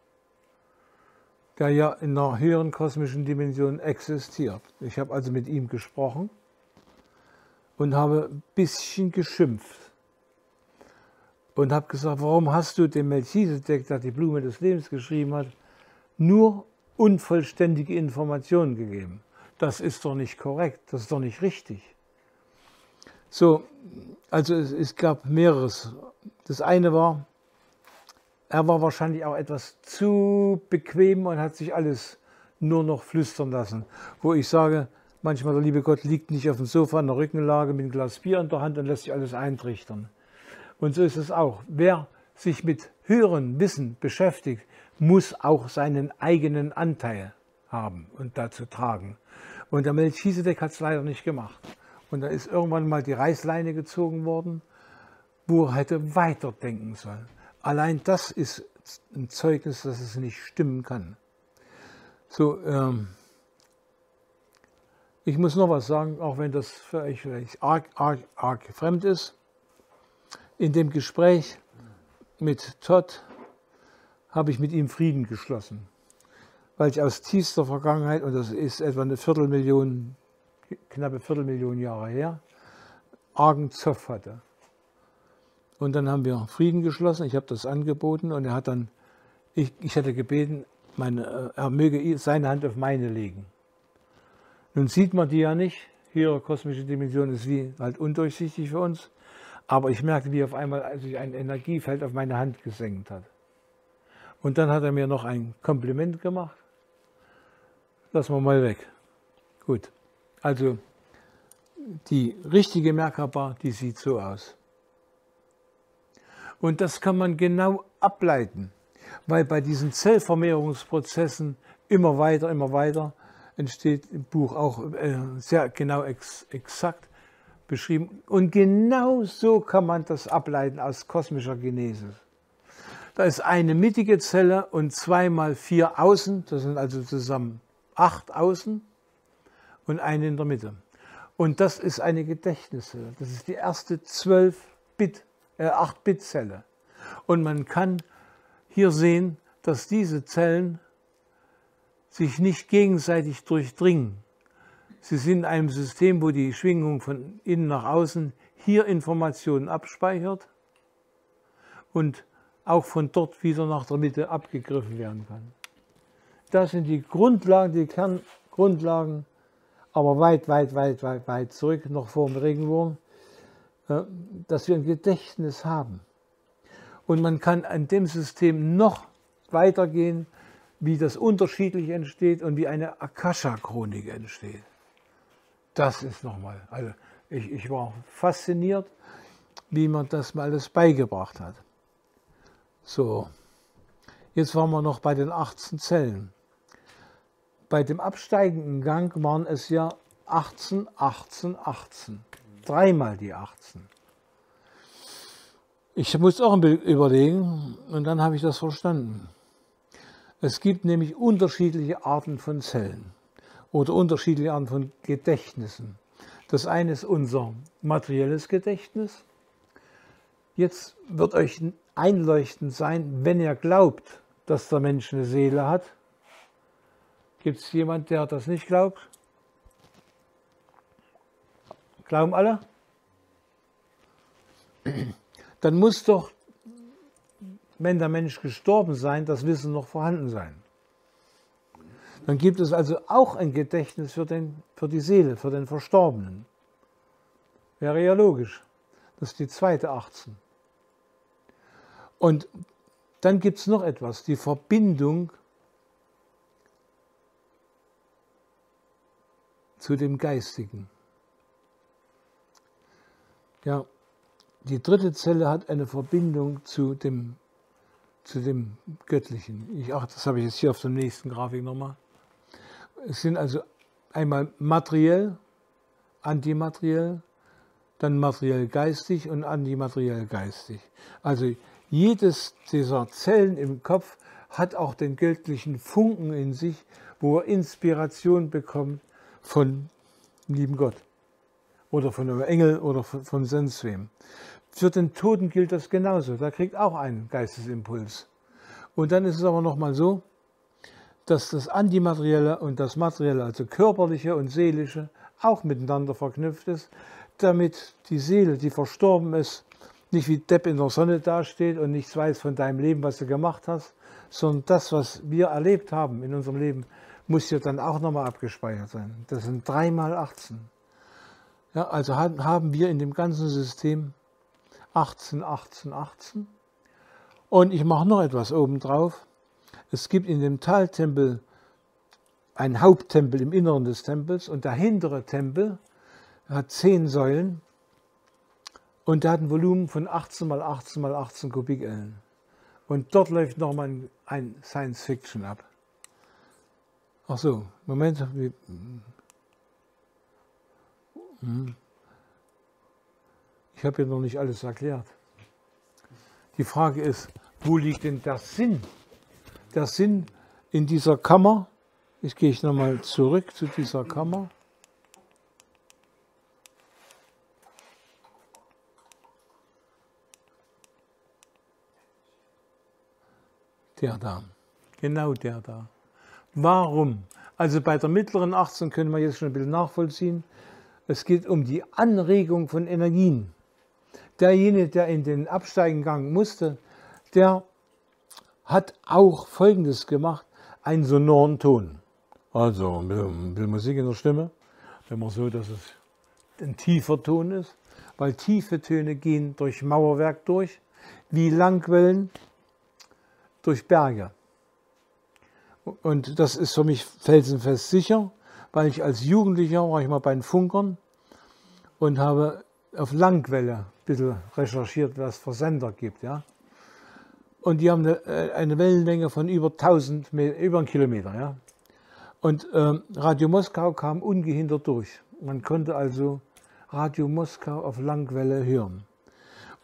der ja in einer höheren kosmischen Dimension existiert. Ich habe also mit ihm gesprochen und habe ein bisschen geschimpft und habe gesagt, warum hast du dem Melchizedek, der die Blume des Lebens geschrieben hat, nur unvollständige Informationen gegeben? Das ist doch nicht korrekt, das ist doch nicht richtig. So, also es, es gab mehreres. Das eine war, er war wahrscheinlich auch etwas zu bequem und hat sich alles nur noch flüstern lassen. Wo ich sage, manchmal der liebe Gott liegt nicht auf dem Sofa in der Rückenlage mit einem Glas Bier in der Hand und lässt sich alles eintrichtern. Und so ist es auch. Wer sich mit höheren Wissen beschäftigt, muss auch seinen eigenen Anteil haben und dazu tragen. Und der Melchisedek hat es leider nicht gemacht. Und da ist irgendwann mal die Reißleine gezogen worden, wo er hätte weiterdenken sollen. Allein das ist ein Zeugnis, dass es nicht stimmen kann. So, ähm, ich muss noch was sagen, auch wenn das für euch vielleicht arg, arg, arg fremd ist. In dem Gespräch mit Todd habe ich mit ihm Frieden geschlossen, weil ich aus tiefster Vergangenheit, und das ist etwa eine Viertelmillion, knappe Viertelmillion Jahre her, argen Zoff hatte. Und dann haben wir Frieden geschlossen, ich habe das angeboten und er hat dann, ich, ich hatte gebeten, meine, er möge seine Hand auf meine legen. Nun sieht man die ja nicht, hier kosmische Dimension ist wie halt undurchsichtig für uns, aber ich merkte, wie auf einmal sich ein Energiefeld auf meine Hand gesenkt hat. Und dann hat er mir noch ein Kompliment gemacht. Lassen wir mal weg. Gut. Also die richtige Merkaba, die sieht so aus. Und das kann man genau ableiten, weil bei diesen Zellvermehrungsprozessen immer weiter, immer weiter entsteht im Buch auch äh, sehr genau ex, exakt beschrieben. Und genau so kann man das ableiten aus kosmischer Genesis. Da ist eine mittige Zelle und zweimal vier Außen, das sind also zusammen acht Außen und eine in der Mitte. Und das ist eine Gedächtniszelle. Das ist die erste 12-Bit, äh, 8-Bit-Zelle. Und man kann hier sehen, dass diese Zellen sich nicht gegenseitig durchdringen. Sie sind in einem System, wo die Schwingung von innen nach außen hier Informationen abspeichert und auch von dort wieder nach der Mitte abgegriffen werden kann. Das sind die Grundlagen, die Kerngrundlagen, aber weit, weit, weit, weit, weit zurück, noch vor dem Regenwurm, dass wir ein Gedächtnis haben. Und man kann an dem System noch weitergehen, wie das unterschiedlich entsteht und wie eine Akasha-Chronik entsteht. Das ist nochmal, also ich, ich war fasziniert, wie man das mal alles beigebracht hat. So, jetzt waren wir noch bei den 18 Zellen. Bei dem absteigenden Gang waren es ja 18, 18, 18. Dreimal die 18. Ich muss auch ein bisschen überlegen und dann habe ich das verstanden. Es gibt nämlich unterschiedliche Arten von Zellen oder unterschiedliche Arten von Gedächtnissen. Das eine ist unser materielles Gedächtnis. Jetzt wird euch einleuchtend sein, wenn ihr glaubt, dass der Mensch eine Seele hat. Gibt es jemand, der das nicht glaubt? Glauben alle? Dann muss doch wenn der Mensch gestorben sein, das Wissen noch vorhanden sein. Dann gibt es also auch ein Gedächtnis für, den, für die Seele, für den Verstorbenen. Wäre ja logisch. Das ist die zweite 18. Und dann gibt es noch etwas, die Verbindung zu dem Geistigen. Ja, die dritte Zelle hat eine Verbindung zu dem zu dem Göttlichen. Ich, ach, das habe ich jetzt hier auf der nächsten Grafik nochmal. Es sind also einmal materiell, antimateriell, dann materiell geistig und antimateriell geistig. Also jedes dieser Zellen im Kopf hat auch den göttlichen Funken in sich, wo er Inspiration bekommt von lieben Gott oder von einem Engel oder von, von sonst wem. Für den Toten gilt das genauso. Da kriegt auch einen Geistesimpuls. Und dann ist es aber nochmal so, dass das Antimaterielle und das Materielle, also körperliche und seelische, auch miteinander verknüpft ist, damit die Seele, die verstorben ist, nicht wie Depp in der Sonne dasteht und nichts weiß von deinem Leben, was du gemacht hast, sondern das, was wir erlebt haben in unserem Leben, muss ja dann auch nochmal abgespeichert sein. Das sind dreimal 18. Ja, also haben wir in dem ganzen System 18, 18, 18. Und ich mache noch etwas obendrauf. Es gibt in dem Taltempel einen Haupttempel im Inneren des Tempels und der hintere Tempel hat zehn Säulen und der hat ein Volumen von 18 mal 18 mal 18 Kubikellen. Und dort läuft nochmal ein ein Science Fiction ab. Ach so, Moment. Hm. Ich habe hier noch nicht alles erklärt. Die Frage ist, wo liegt denn der Sinn? Der Sinn in dieser Kammer, jetzt gehe ich nochmal zurück zu dieser Kammer. Der da, genau der da. Warum? Also bei der mittleren 18 können wir jetzt schon ein bisschen nachvollziehen. Es geht um die Anregung von Energien. Derjenige, der in den Absteigengang musste, der hat auch Folgendes gemacht, einen sonoren Ton. Also ein bisschen Musik in der Stimme, immer so, dass es ein tiefer Ton ist, weil tiefe Töne gehen durch Mauerwerk durch, wie Langwellen durch Berge. Und das ist für mich felsenfest sicher, weil ich als Jugendlicher war ich mal bei den Funkern und habe auf Langwelle ein bisschen recherchiert, was es für Sender gibt. Ja? Und die haben eine, äh, eine Wellenlänge von über 1000 Meter, über einen Kilometer. Ja? Und ähm, Radio Moskau kam ungehindert durch. Man konnte also Radio Moskau auf Langwelle hören.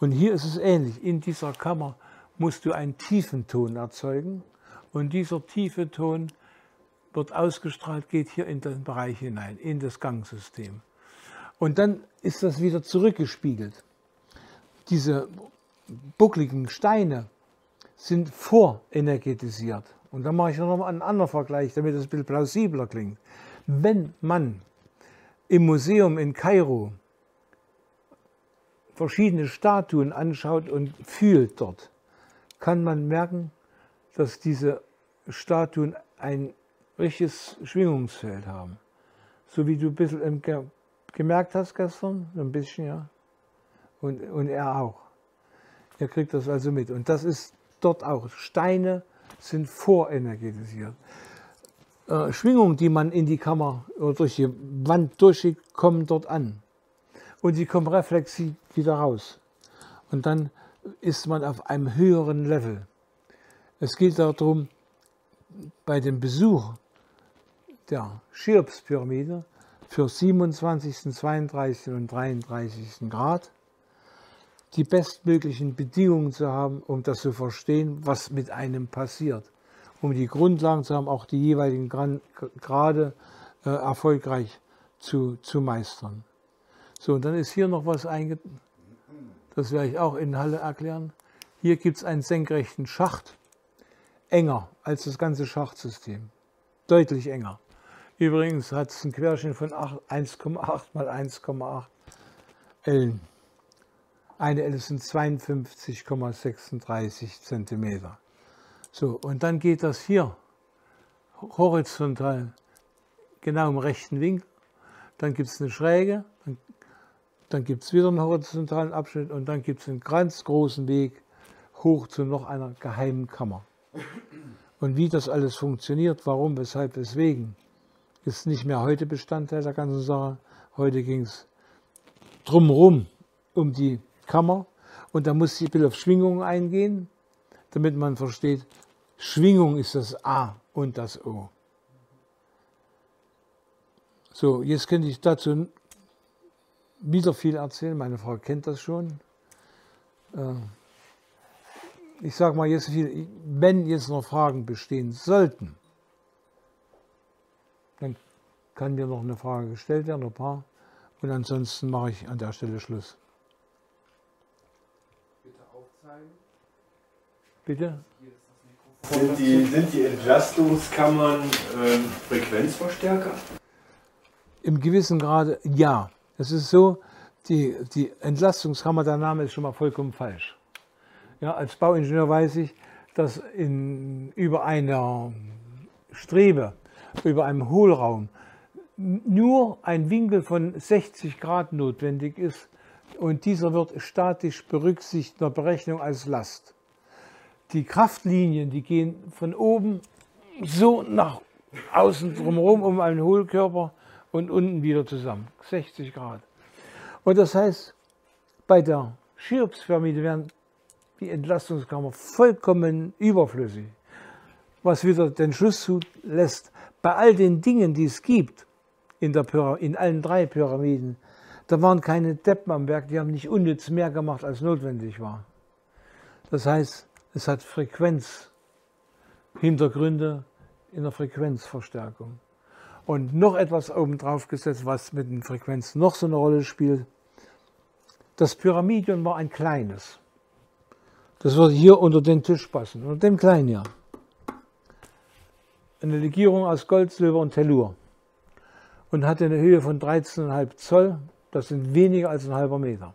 Und hier ist es ähnlich. In dieser Kammer musst du einen tiefen Ton erzeugen und dieser tiefe Ton wird ausgestrahlt, geht hier in den Bereich hinein, in das Gangsystem. Und dann ist das wieder zurückgespiegelt. Diese buckligen Steine sind vorenergetisiert. Und dann mache ich noch mal einen anderen Vergleich, damit es ein bisschen plausibler klingt. Wenn man im Museum in Kairo verschiedene Statuen anschaut und fühlt dort, kann man merken, dass diese Statuen ein richtiges Schwingungsfeld haben. So wie du ein bisschen gemerkt hast gestern, ein bisschen, ja. Und, und er auch. Er kriegt das also mit. Und das ist dort auch. Steine sind vorenergetisiert. Äh, Schwingungen, die man in die Kammer oder durch die Wand durchschickt, kommen dort an. Und sie kommen reflexiv wieder raus. Und dann ist man auf einem höheren Level. Es geht darum, bei dem Besuch der Cheops-Pyramide für 27., 32. und 33. Grad die bestmöglichen Bedingungen zu haben, um das zu verstehen, was mit einem passiert, um die Grundlagen zu haben, auch die jeweiligen Grade äh, erfolgreich zu, zu meistern. So, und dann ist hier noch was eingetragen das werde ich auch in Halle erklären. Hier gibt es einen senkrechten Schacht, enger als das ganze Schachtsystem, deutlich enger. Übrigens hat es einen Querschnitt von 1,8 mal 1,8 Ellen. Eine Elle sind 52,36 Zentimeter. So, und dann geht das hier horizontal genau im rechten Winkel. Dann gibt es eine Schräge, dann dann gibt es wieder einen horizontalen Abschnitt und dann gibt es einen ganz großen Weg hoch zu noch einer geheimen Kammer. Und wie das alles funktioniert, warum, weshalb, weswegen, ist nicht mehr heute Bestandteil der ganzen Sache. Heute ging es drumherum um die Kammer und da muss ich ein bisschen auf Schwingungen eingehen, damit man versteht, Schwingung ist das A und das O. So, jetzt könnte ich dazu wieder viel erzählen. Meine Frau kennt das schon. Äh, ich sage mal jetzt viel, wenn jetzt noch Fragen bestehen sollten, kann mir noch eine Frage gestellt werden, ein paar. Und ansonsten mache ich an der Stelle Schluss. Bitte aufzeigen. Bitte? Sind die, sind die Entlastungskammern äh, Frequenzverstärker? Im gewissen Grade ja. Es ist so, die, die Entlastungskammer, der Name ist schon mal vollkommen falsch. Ja, als Bauingenieur weiß ich, dass in, über einer Strebe, über einem Hohlraum nur ein Winkel von 60 Grad notwendig ist und dieser wird statisch berücksichtigt in der Berechnung als Last. Die Kraftlinien, die gehen von oben so nach außen drumherum um einen Hohlkörper und unten wieder zusammen. 60 Grad. Und das heißt, bei der Cheops-Pyramide werden die Entlastungskammer vollkommen überflüssig. was wieder den Schluss zulässt, bei all den Dingen, die es gibt, in, der in allen drei Pyramiden, da waren keine Deppen am Werk, die haben nicht unnütz mehr gemacht, als notwendig war. Das heißt, es hat Frequenzhintergründe in der Frequenzverstärkung. Und noch etwas obendrauf gesetzt, was mit den Frequenzen noch so eine Rolle spielt. Das Pyramidion war ein kleines. Das würde hier unter den Tisch passen, unter dem kleinen hier. Eine Legierung aus Gold, Silber und Tellur. Und hatte eine Höhe von 13,5 Zoll. Das sind weniger als ein halber Meter.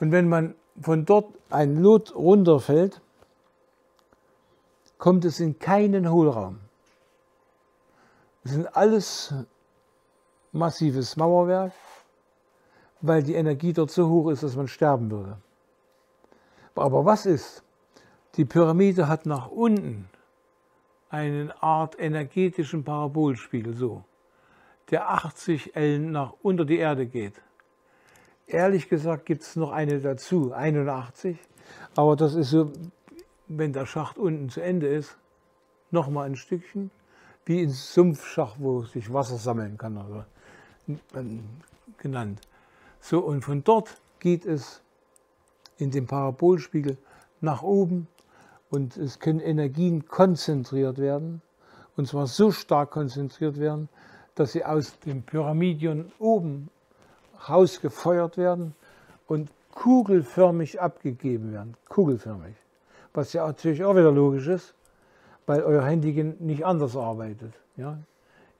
Und wenn man von dort ein Lot runterfällt, kommt es in keinen Hohlraum. Es sind alles massives Mauerwerk, weil die Energie dort so hoch ist, dass man sterben würde. Aber was ist? Die Pyramide hat nach unten eine Art energetischen Parabolspiegel, so, der 80 Ellen nach unter die Erde geht. Ehrlich gesagt gibt es noch eine dazu, 81, aber das ist so, wenn der Schacht unten zu Ende ist, nochmal ein Stückchen wie ein Sumpfschach, wo sich Wasser sammeln kann, also genannt. So, und von dort geht es in dem Parabolspiegel nach oben und es können Energien konzentriert werden, und zwar so stark konzentriert werden, dass sie aus dem Pyramidion oben rausgefeuert werden und kugelförmig abgegeben werden. Kugelförmig. Was ja natürlich auch wieder logisch ist, weil euer Handy nicht anders arbeitet. Ja?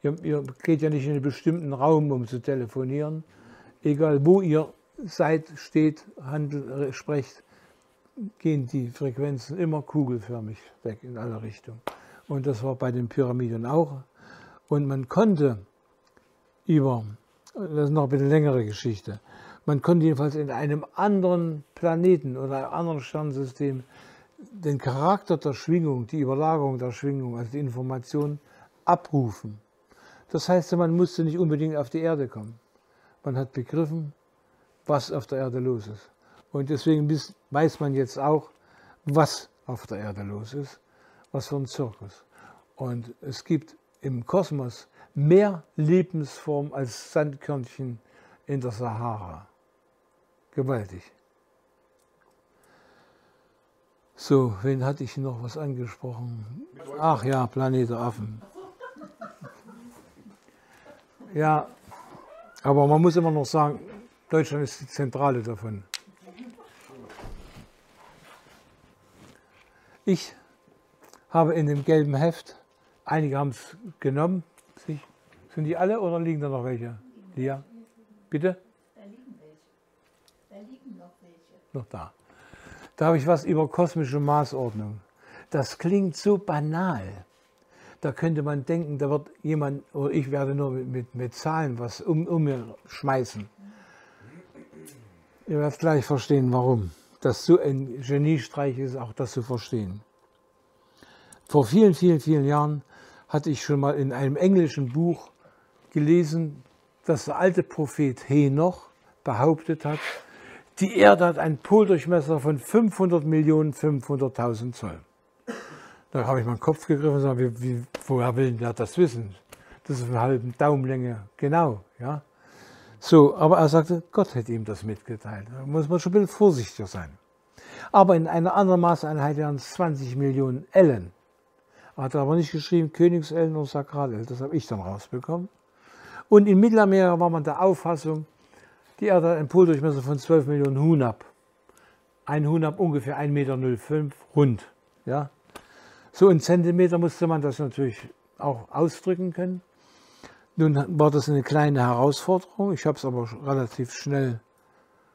Ihr, ihr geht ja nicht in einen bestimmten Raum, um zu telefonieren. Egal wo ihr seid, steht, handelt, sprecht, gehen die Frequenzen immer kugelförmig weg in alle Richtungen. Und das war bei den Pyramiden auch. Und man konnte über, das ist noch ein bisschen längere Geschichte, man konnte jedenfalls in einem anderen Planeten oder einem anderen Sternensystem den Charakter der Schwingung, die Überlagerung der Schwingung, also die Information abrufen. Das heißt, man musste nicht unbedingt auf die Erde kommen. Man hat begriffen, was auf der Erde los ist. Und deswegen weiß man jetzt auch, was auf der Erde los ist, was für ein Zirkus. Und es gibt im Kosmos mehr Lebensformen als Sandkörnchen in der Sahara. Gewaltig. So, wen hatte ich noch was angesprochen? Ach ja, Planet Affen. Ja, aber man muss immer noch sagen, Deutschland ist die Zentrale davon. Ich habe in dem gelben Heft, einige haben es genommen, sind die alle oder liegen da noch welche? Lia, bitte? Da liegen welche. Da liegen noch welche. Noch da. Da habe ich was über kosmische Maßordnung. Das klingt so banal. Da könnte man denken, da wird jemand, oder ich werde nur mit, mit, mit Zahlen was um, um mir schmeißen. Ihr werdet gleich verstehen, warum. Das so ein Geniestreich ist, auch das zu verstehen. Vor vielen, vielen, vielen Jahren hatte ich schon mal in einem englischen Buch gelesen, dass der alte Prophet Henoch behauptet hat, die Erde hat einen Poldurchmesser von 500 Millionen 500.000 Zoll. Da habe ich meinen Kopf gegriffen und gesagt, wie, wie, woher will der das wissen? Das ist eine halbe Daumenlänge, genau. Ja? So, aber er sagte, Gott hätte ihm das mitgeteilt. Da muss man schon ein bisschen vorsichtiger sein. Aber in einer anderen Maßeinheit wären es 20 Millionen Ellen. Hat aber nicht geschrieben Königsellen und Sakralellen, das habe ich dann rausbekommen. Und in Mittelamerika war man der Auffassung, die Erde hat einen Poldurchmesser von 12 Millionen Hunab. Ein Hunab ungefähr 1,05 Meter rund. Ja? So in Zentimeter musste man das natürlich auch ausdrücken können. Nun war das eine kleine Herausforderung. Ich habe es aber relativ schnell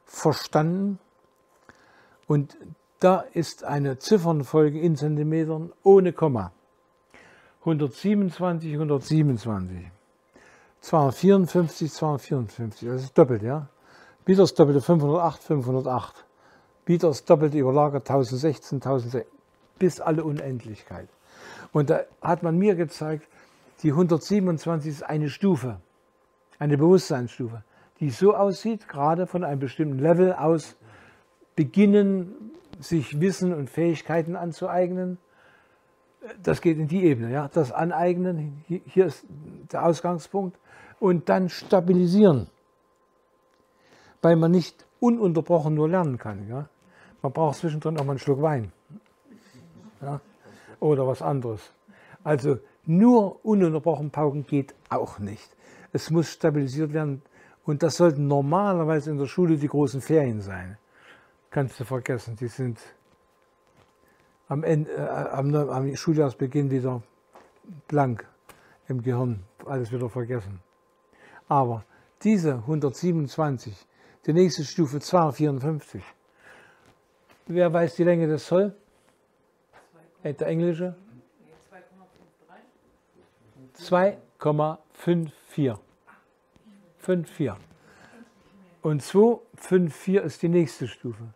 verstanden. Und da ist eine Ziffernfolge in Zentimetern ohne Komma. 127, 127. 254, 254, das ist doppelt, ja. Bieters doppelte 508, 508. Bieters doppelte überlagert 1016, 1016, bis alle Unendlichkeit. Und da hat man mir gezeigt, die 127 ist eine Stufe, eine Bewusstseinsstufe, die so aussieht, gerade von einem bestimmten Level aus beginnen, sich Wissen und Fähigkeiten anzueignen, Das geht in die Ebene, ja. Das Aneignen, hier ist der Ausgangspunkt. Und dann stabilisieren. Weil man nicht ununterbrochen nur lernen kann. Ja. Man braucht zwischendrin auch mal einen Schluck Wein. Ja. Oder was anderes. Also nur ununterbrochen pauken geht auch nicht. Es muss stabilisiert werden. Und das sollten normalerweise in der Schule die großen Ferien sein. Kannst du vergessen, die sind am, Ende, äh, am, am Schuljahrsbeginn wieder blank im Gehirn, alles wieder vergessen. Aber diese 127, die nächste Stufe 254, wer weiß die Länge des Zoll? Der englische? 2,54. 5,4. Und 2,54 ist die nächste Stufe.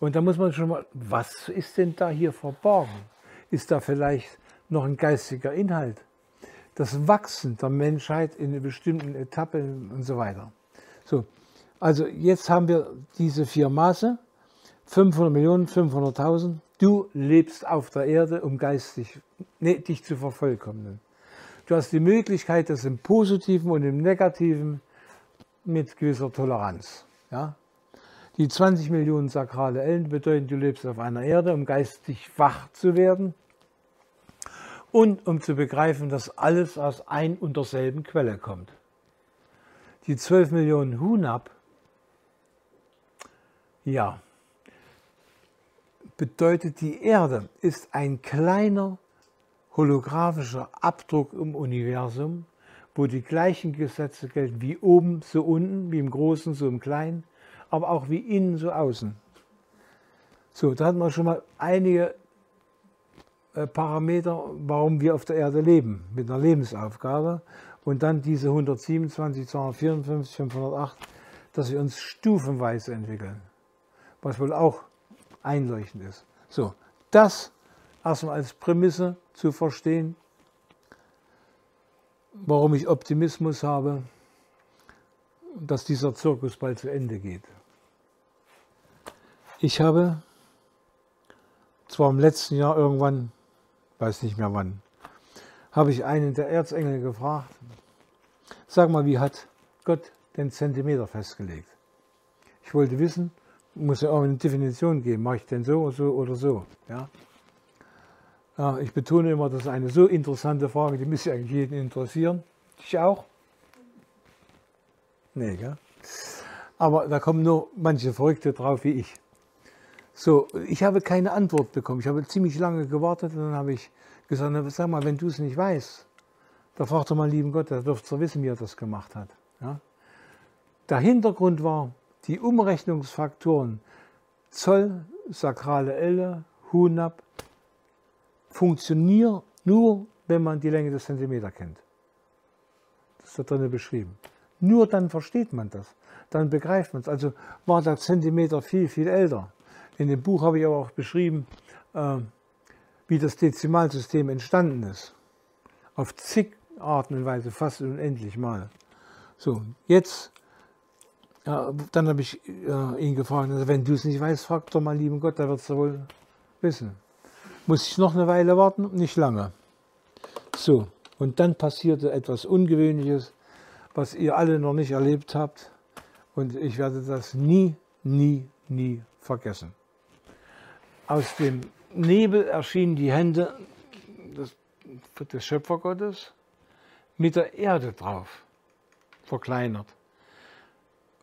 Und da muss man schon mal, was ist denn da hier verborgen? Ist da vielleicht noch ein geistiger Inhalt? Das Wachsen der Menschheit in bestimmten Etappe und so weiter. So, also jetzt haben wir diese vier Maße, 500 Millionen, 500.000. Du lebst auf der Erde, um geistig nee, dich zu vervollkommnen. Du hast die Möglichkeit, das im Positiven und im Negativen mit gewisser Toleranz. Ja? Die 20 Millionen sakrale Ellen bedeuten, du lebst auf einer Erde, um geistig wach zu werden und um zu begreifen, dass alles aus ein und derselben Quelle kommt. Die 12 Millionen Hunab, ja, bedeutet, die Erde ist ein kleiner holographischer Abdruck im Universum, wo die gleichen Gesetze gelten wie oben, so unten, wie im Großen, so im Kleinen, aber auch wie innen, so außen. So, da hat man schon mal einige äh, Parameter, warum wir auf der Erde leben, mit einer Lebensaufgabe. Und dann diese 127, 254, 508, dass wir uns stufenweise entwickeln, was wohl auch einleuchtend ist. So, das erstmal als Prämisse zu verstehen, warum ich Optimismus habe, dass dieser Zirkus bald zu Ende geht. Ich habe zwar im letzten Jahr irgendwann, weiß nicht mehr wann, habe ich einen der Erzengel gefragt, sag mal, wie hat Gott den Zentimeter festgelegt? Ich wollte wissen, muss ja auch eine Definition geben, mache ich denn so oder so oder so. Ja? ich betone immer, das ist eine so interessante Frage, die müsste eigentlich jeden interessieren. Ich auch? Nee, gell? Aber da kommen nur manche Verrückte drauf wie ich. So, ich habe keine Antwort bekommen. Ich habe ziemlich lange gewartet und dann habe ich gesagt, sag mal, wenn du es nicht weißt, da frag doch mal lieben Gott, der dürfte wissen, wie er das gemacht hat. Ja? Der Hintergrund war, die Umrechnungsfaktoren Zoll, sakrale Elle, Hunab funktionieren nur, wenn man die Länge des Zentimeter kennt. Das ist da drin beschrieben. Nur dann versteht man das, dann begreift man es. Also war der Zentimeter viel, viel älter. In dem Buch habe ich aber auch beschrieben, äh, wie das Dezimalsystem entstanden ist. Auf zig Arten und Weise, fast unendlich mal. So, jetzt, ja, dann habe ich äh, ihn gefragt, also wenn du es nicht weißt, frag doch mal lieben Gott, da wird es wohl wissen. Muss ich noch eine Weile warten? Nicht lange. So, und dann passierte etwas Ungewöhnliches, was ihr alle noch nicht erlebt habt. Und ich werde das nie, nie, nie vergessen. Aus dem Nebel erschienen die Hände des, des Schöpfergottes mit der Erde drauf, verkleinert.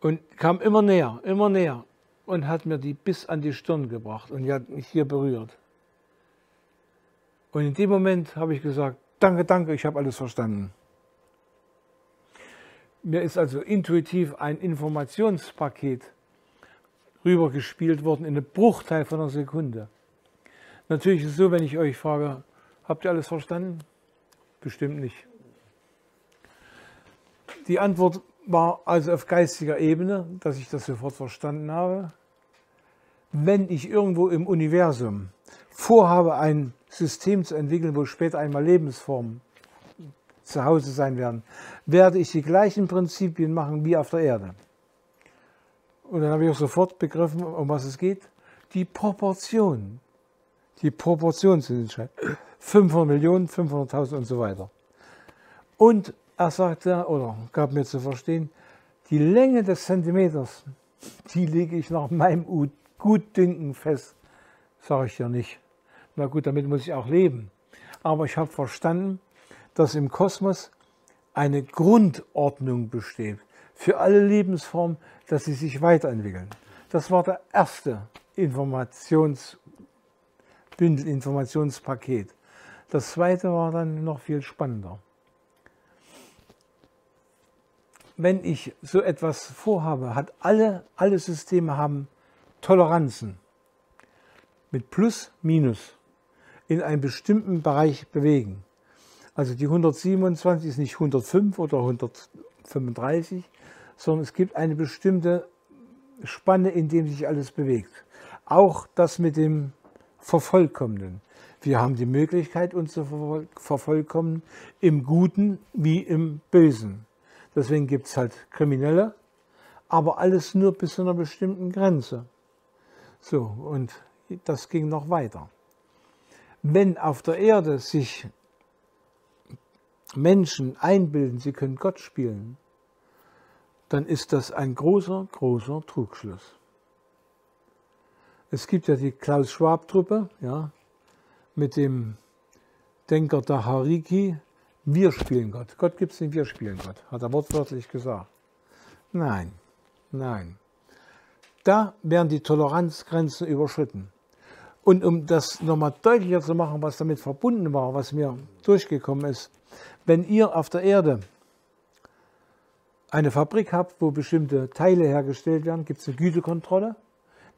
Und kam immer näher, immer näher und hat mir die bis an die Stirn gebracht und hat mich hier berührt. Und in dem Moment habe ich gesagt, danke, danke, ich habe alles verstanden. Mir ist also intuitiv ein Informationspaket rübergespielt worden in einem Bruchteil von einer Sekunde. Natürlich ist es so, wenn ich euch frage, habt ihr alles verstanden? Bestimmt nicht. Die Antwort war also auf geistiger Ebene, dass ich das sofort verstanden habe. Wenn ich irgendwo im Universum vorhabe, ein System zu entwickeln, wo später einmal Lebensformen zu Hause sein werden, werde ich die gleichen Prinzipien machen wie auf der Erde. Und dann habe ich auch sofort begriffen, um was es geht. Die Proportion. Die Proportion sind entscheidend. 500 Millionen, 500.000 und so weiter. Und er sagte, oder gab mir zu verstehen, die Länge des Zentimeters, die lege ich nach meinem Gutdünken fest. Sage ich ja nicht. Na gut, damit muss ich auch leben. Aber ich habe verstanden, dass im Kosmos eine Grundordnung besteht für alle Lebensformen, dass sie sich weiterentwickeln. Das war der erste Informationsbündel, Informationspaket. Das zweite war dann noch viel spannender. Wenn ich so etwas vorhabe, hat alle, alle Systeme haben Toleranzen mit Plus, Minus in einem bestimmten Bereich bewegen. Also die 127 ist nicht 105 oder 135, sondern es gibt eine bestimmte Spanne, in dem sich alles bewegt. Auch das mit dem Vervollkommnen. Wir haben die Möglichkeit, uns zu vervollkommen im Guten wie im Bösen. Deswegen gibt es halt Kriminelle, aber alles nur bis zu einer bestimmten Grenze. So, und das ging noch weiter. Wenn auf der Erde sich Menschen einbilden, sie können Gott spielen, dann ist das ein großer, großer Trugschluss. Es gibt ja die Klaus-Schwab-Truppe, ja, mit dem Denker Dahariki, wir spielen Gott. Gott gibt es nicht, wir spielen Gott, hat er wortwörtlich gesagt. Nein, nein. Da werden die Toleranzgrenzen überschritten. Und um das nochmal deutlicher zu machen, was damit verbunden war, was mir durchgekommen ist, wenn ihr auf der Erde eine Fabrik habt, wo bestimmte Teile hergestellt werden, gibt es eine Gütekontrolle.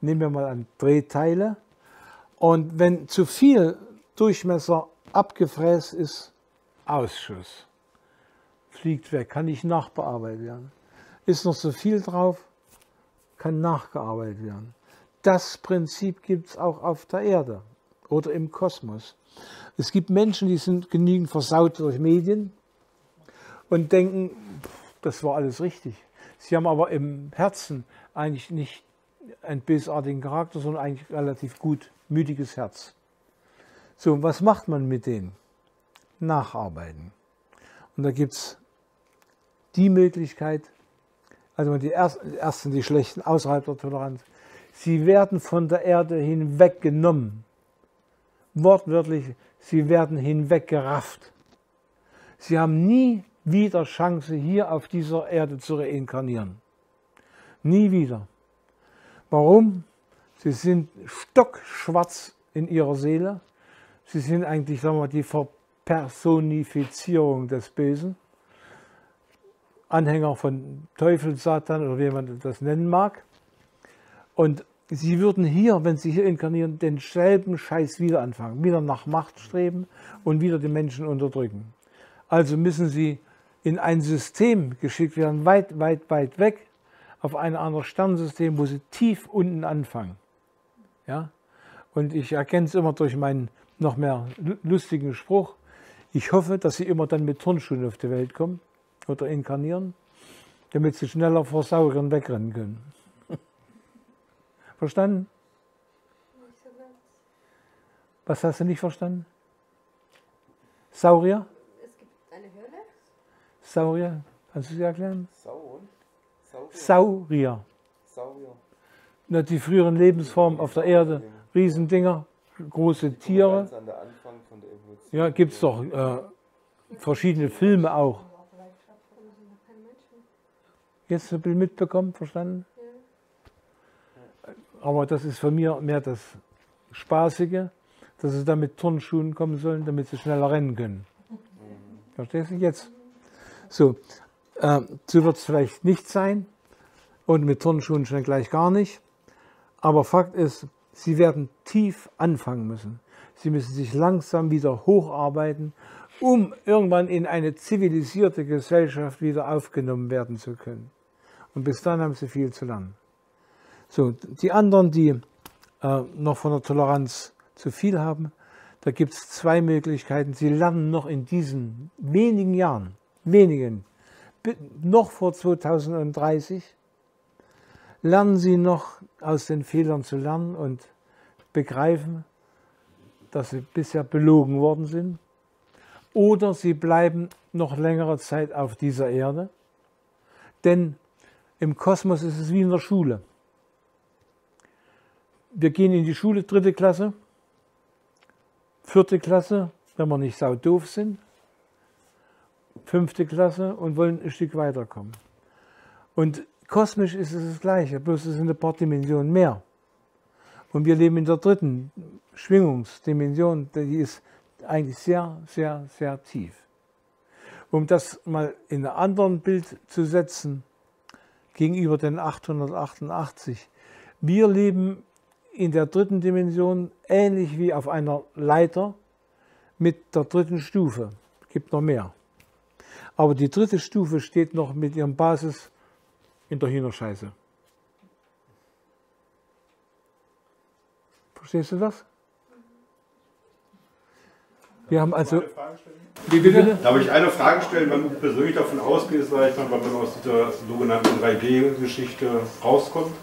Nehmen wir mal an Drehteile. Und wenn zu viel Durchmesser abgefräst ist, Ausschuss. Fliegt weg, kann nicht nachbearbeitet werden. Ist noch so viel drauf, kann nachgearbeitet werden. Das Prinzip gibt es auch auf der Erde oder im Kosmos. Es gibt Menschen, die sind genügend versaut durch Medien und denken, das war alles richtig. Sie haben aber im Herzen eigentlich nicht einen bösartigen Charakter, sondern eigentlich relativ gut mütiges Herz. So, was macht man mit denen? Nacharbeiten. Und da gibt es die Möglichkeit, also die ersten, die schlechten, außerhalb der Toleranz, sie werden von der Erde hinweggenommen. Wortwörtlich, sie werden hinweggerafft. Sie haben nie wieder Chance, hier auf dieser Erde zu reinkarnieren. Nie wieder. Warum? Sie sind stockschwarz in ihrer Seele. Sie sind eigentlich, sagen wir mal, die Verpersonifizierung des Bösen. Anhänger von Teufel, Satan oder wie man das nennen mag. Und sie würden hier, wenn sie hier inkarnieren, denselben Scheiß wieder anfangen. Wieder nach Macht streben und wieder die Menschen unterdrücken. Also müssen sie in ein System geschickt werden, weit, weit, weit weg, auf ein anderes Sternensystem, wo sie tief unten anfangen. Ja? Und ich erkenne es immer durch meinen noch mehr lustigen Spruch. Ich hoffe, dass sie immer dann mit Turnschuhen auf die Welt kommen oder inkarnieren, damit sie schneller vor Sauriern wegrennen können. Verstanden? Was hast du nicht verstanden? Saurier? Saurier, kannst du sie erklären? Sau Saurier. Saurier. Saurier. Na, die früheren Lebensformen auf der Erde, Riesendinger, große Tiere. Ja, gibt es doch äh, verschiedene Filme auch. Jetzt ein bisschen mitbekommen, verstanden? Aber das ist für mich mehr das Spaßige, dass sie da mit Turnschuhen kommen sollen, damit sie schneller rennen können. Verstehst du jetzt? So, äh, so wird es vielleicht nicht sein und mit Turnschuhen schon gleich gar nicht. Aber Fakt ist, sie werden tief anfangen müssen. Sie müssen sich langsam wieder hocharbeiten, um irgendwann in eine zivilisierte Gesellschaft wieder aufgenommen werden zu können. Und bis dann haben sie viel zu lernen. So, die anderen, die äh, noch von der Toleranz zu viel haben, da gibt es zwei Möglichkeiten. Sie lernen noch in diesen wenigen Jahren wenigen, noch vor 2030, lernen Sie noch aus den Fehlern zu lernen und begreifen, dass sie bisher belogen worden sind, oder sie bleiben noch längere Zeit auf dieser Erde, denn im Kosmos ist es wie in der Schule. Wir gehen in die Schule, dritte Klasse, vierte Klasse, wenn wir nicht sau doof sind, fünfte Klasse und wollen ein Stück weiterkommen. Und kosmisch ist es das Gleiche, bloß es sind ein paar Dimensionen mehr. Und wir leben in der dritten Schwingungsdimension, die ist eigentlich sehr, sehr, sehr tief. Um das mal in einem anderen Bild zu setzen, gegenüber den 888. Wir leben in der dritten Dimension ähnlich wie auf einer Leiter mit der dritten Stufe. Es gibt noch mehr. Aber die dritte Stufe steht noch mit ihrem Basis in der Hühnerscheiße. Verstehst du das? Wir haben also. Wie bitte? Darf ich eine Frage stellen, wenn du persönlich davon ausgehst, sag ich mal, wenn man aus dieser sogenannten 3D-Geschichte rauskommt?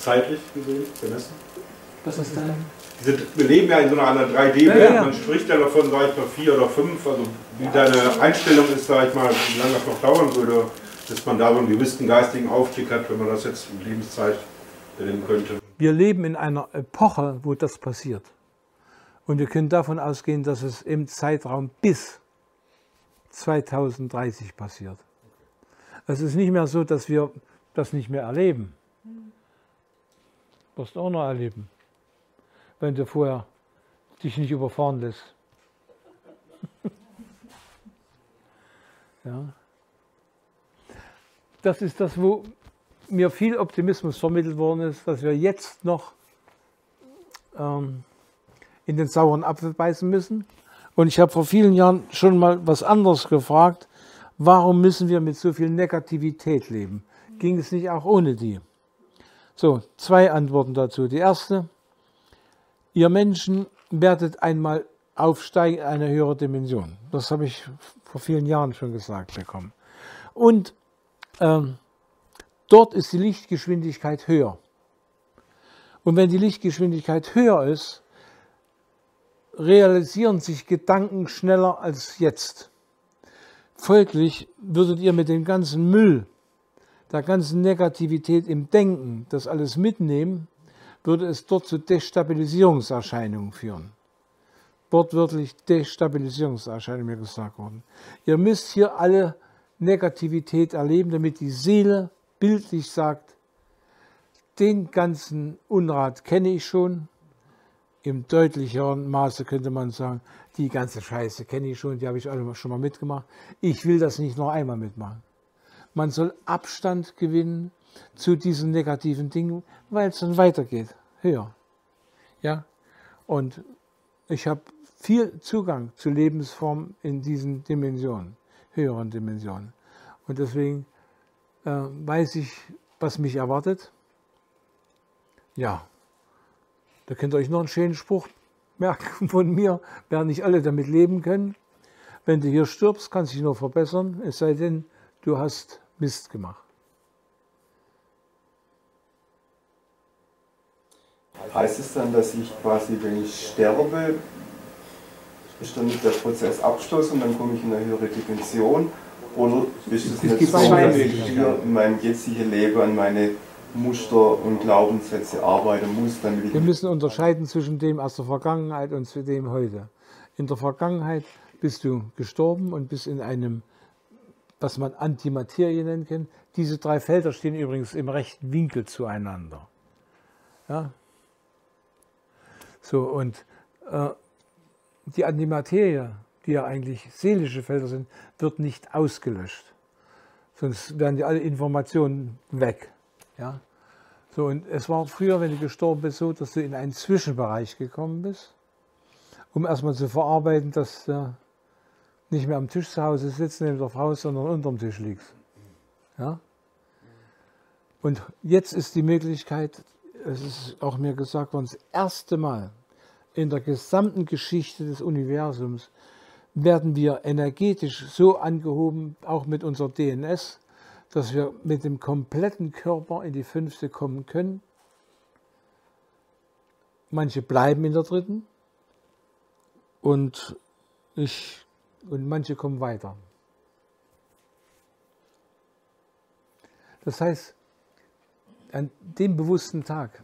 Zeitlich gesehen, bemessen? Was ist denn? wir leben ja in so einer 3D-Welt, ja, ja. man spricht ja davon, sag ich mal, vier oder fünf, also wie deine Einstellung ist, sag ich mal, wie lange das noch dauern würde, bis man da so einen gewissen geistigen Aufstieg hat, wenn man das jetzt in Lebenszeit nehmen könnte. Wir leben in einer Epoche, wo das passiert. Und wir können davon ausgehen, dass es im Zeitraum bis 2030 passiert. Es ist nicht mehr so, dass wir das nicht mehr erleben. Das wirst du auch noch erleben, wenn du vorher dich nicht überfahren lässt. Ja. Das ist das, wo mir viel Optimismus vermittelt worden ist, dass wir jetzt noch ähm, in den sauren Apfel beißen müssen. Und ich habe vor vielen Jahren schon mal was anderes gefragt. Warum müssen wir mit so viel Negativität leben? Ging es nicht auch ohne die? So, zwei Antworten dazu. Die erste, ihr Menschen werdet einmal aufsteigen in eine höhere Dimension. Das habe ich vor vielen Jahren schon gesagt bekommen. Und ähm, dort ist die Lichtgeschwindigkeit höher. Und wenn die Lichtgeschwindigkeit höher ist, realisieren sich Gedanken schneller als jetzt. Folglich würdet ihr mit dem ganzen Müll, der ganzen Negativität im Denken, das alles mitnehmen, würde es dort zu Destabilisierungserscheinungen führen. Wortwörtlich Destabilisierungserscheinungen mir gesagt worden. Ihr müsst hier alle Negativität erleben, damit die Seele bildlich sagt, den ganzen Unrat kenne ich schon, im deutlicheren Maße könnte man sagen, die ganze Scheiße kenne ich schon, die habe ich alle schon mal mitgemacht. Ich will das nicht noch einmal mitmachen. Man soll Abstand gewinnen zu diesen negativen Dingen, weil es dann weitergeht, höher. Ja? Und ich habe viel Zugang zu Lebensformen in diesen Dimensionen, höheren Dimensionen. Und deswegen äh, weiß ich, was mich erwartet. Ja, da könnt ihr euch noch einen schönen Spruch merken von mir, werden nicht alle damit leben können. Wenn du hier stirbst, kannst du dich nur verbessern, es sei denn, du hast Mist gemacht. Heißt es dann, dass ich quasi, wenn ich sterbe, ist dann der Prozess abgeschlossen und dann komme ich in eine höhere Dimension? Oder ist es nicht so, dass ich hier in meinem jetzigen Leben an meine Muster und Glaubenssätze arbeiten muss, damit Wir müssen unterscheiden zwischen dem aus der Vergangenheit und zu dem heute. In der Vergangenheit bist du gestorben und bist in einem, was man Antimaterie nennen kann. Diese drei Felder stehen übrigens im rechten Winkel zueinander. Ja? So, und äh, die Antimaterie, die ja eigentlich seelische Felder sind, wird nicht ausgelöscht. Sonst werden die alle Informationen weg. Ja? So, und es war früher, wenn du gestorben bist, so, dass du in einen Zwischenbereich gekommen bist, um erstmal zu verarbeiten, dass du nicht mehr am Tisch zu Hause sitzt neben der Frau, sondern unterm Tisch liegst. Ja? Und jetzt ist die Möglichkeit, es ist auch mir gesagt worden, das erste Mal in der gesamten Geschichte des Universums werden wir energetisch so angehoben, auch mit unserer DNS, dass wir mit dem kompletten Körper in die fünfte kommen können. manche bleiben in der dritten und, ich, und manche kommen weiter. Das heißt, an dem bewussten Tag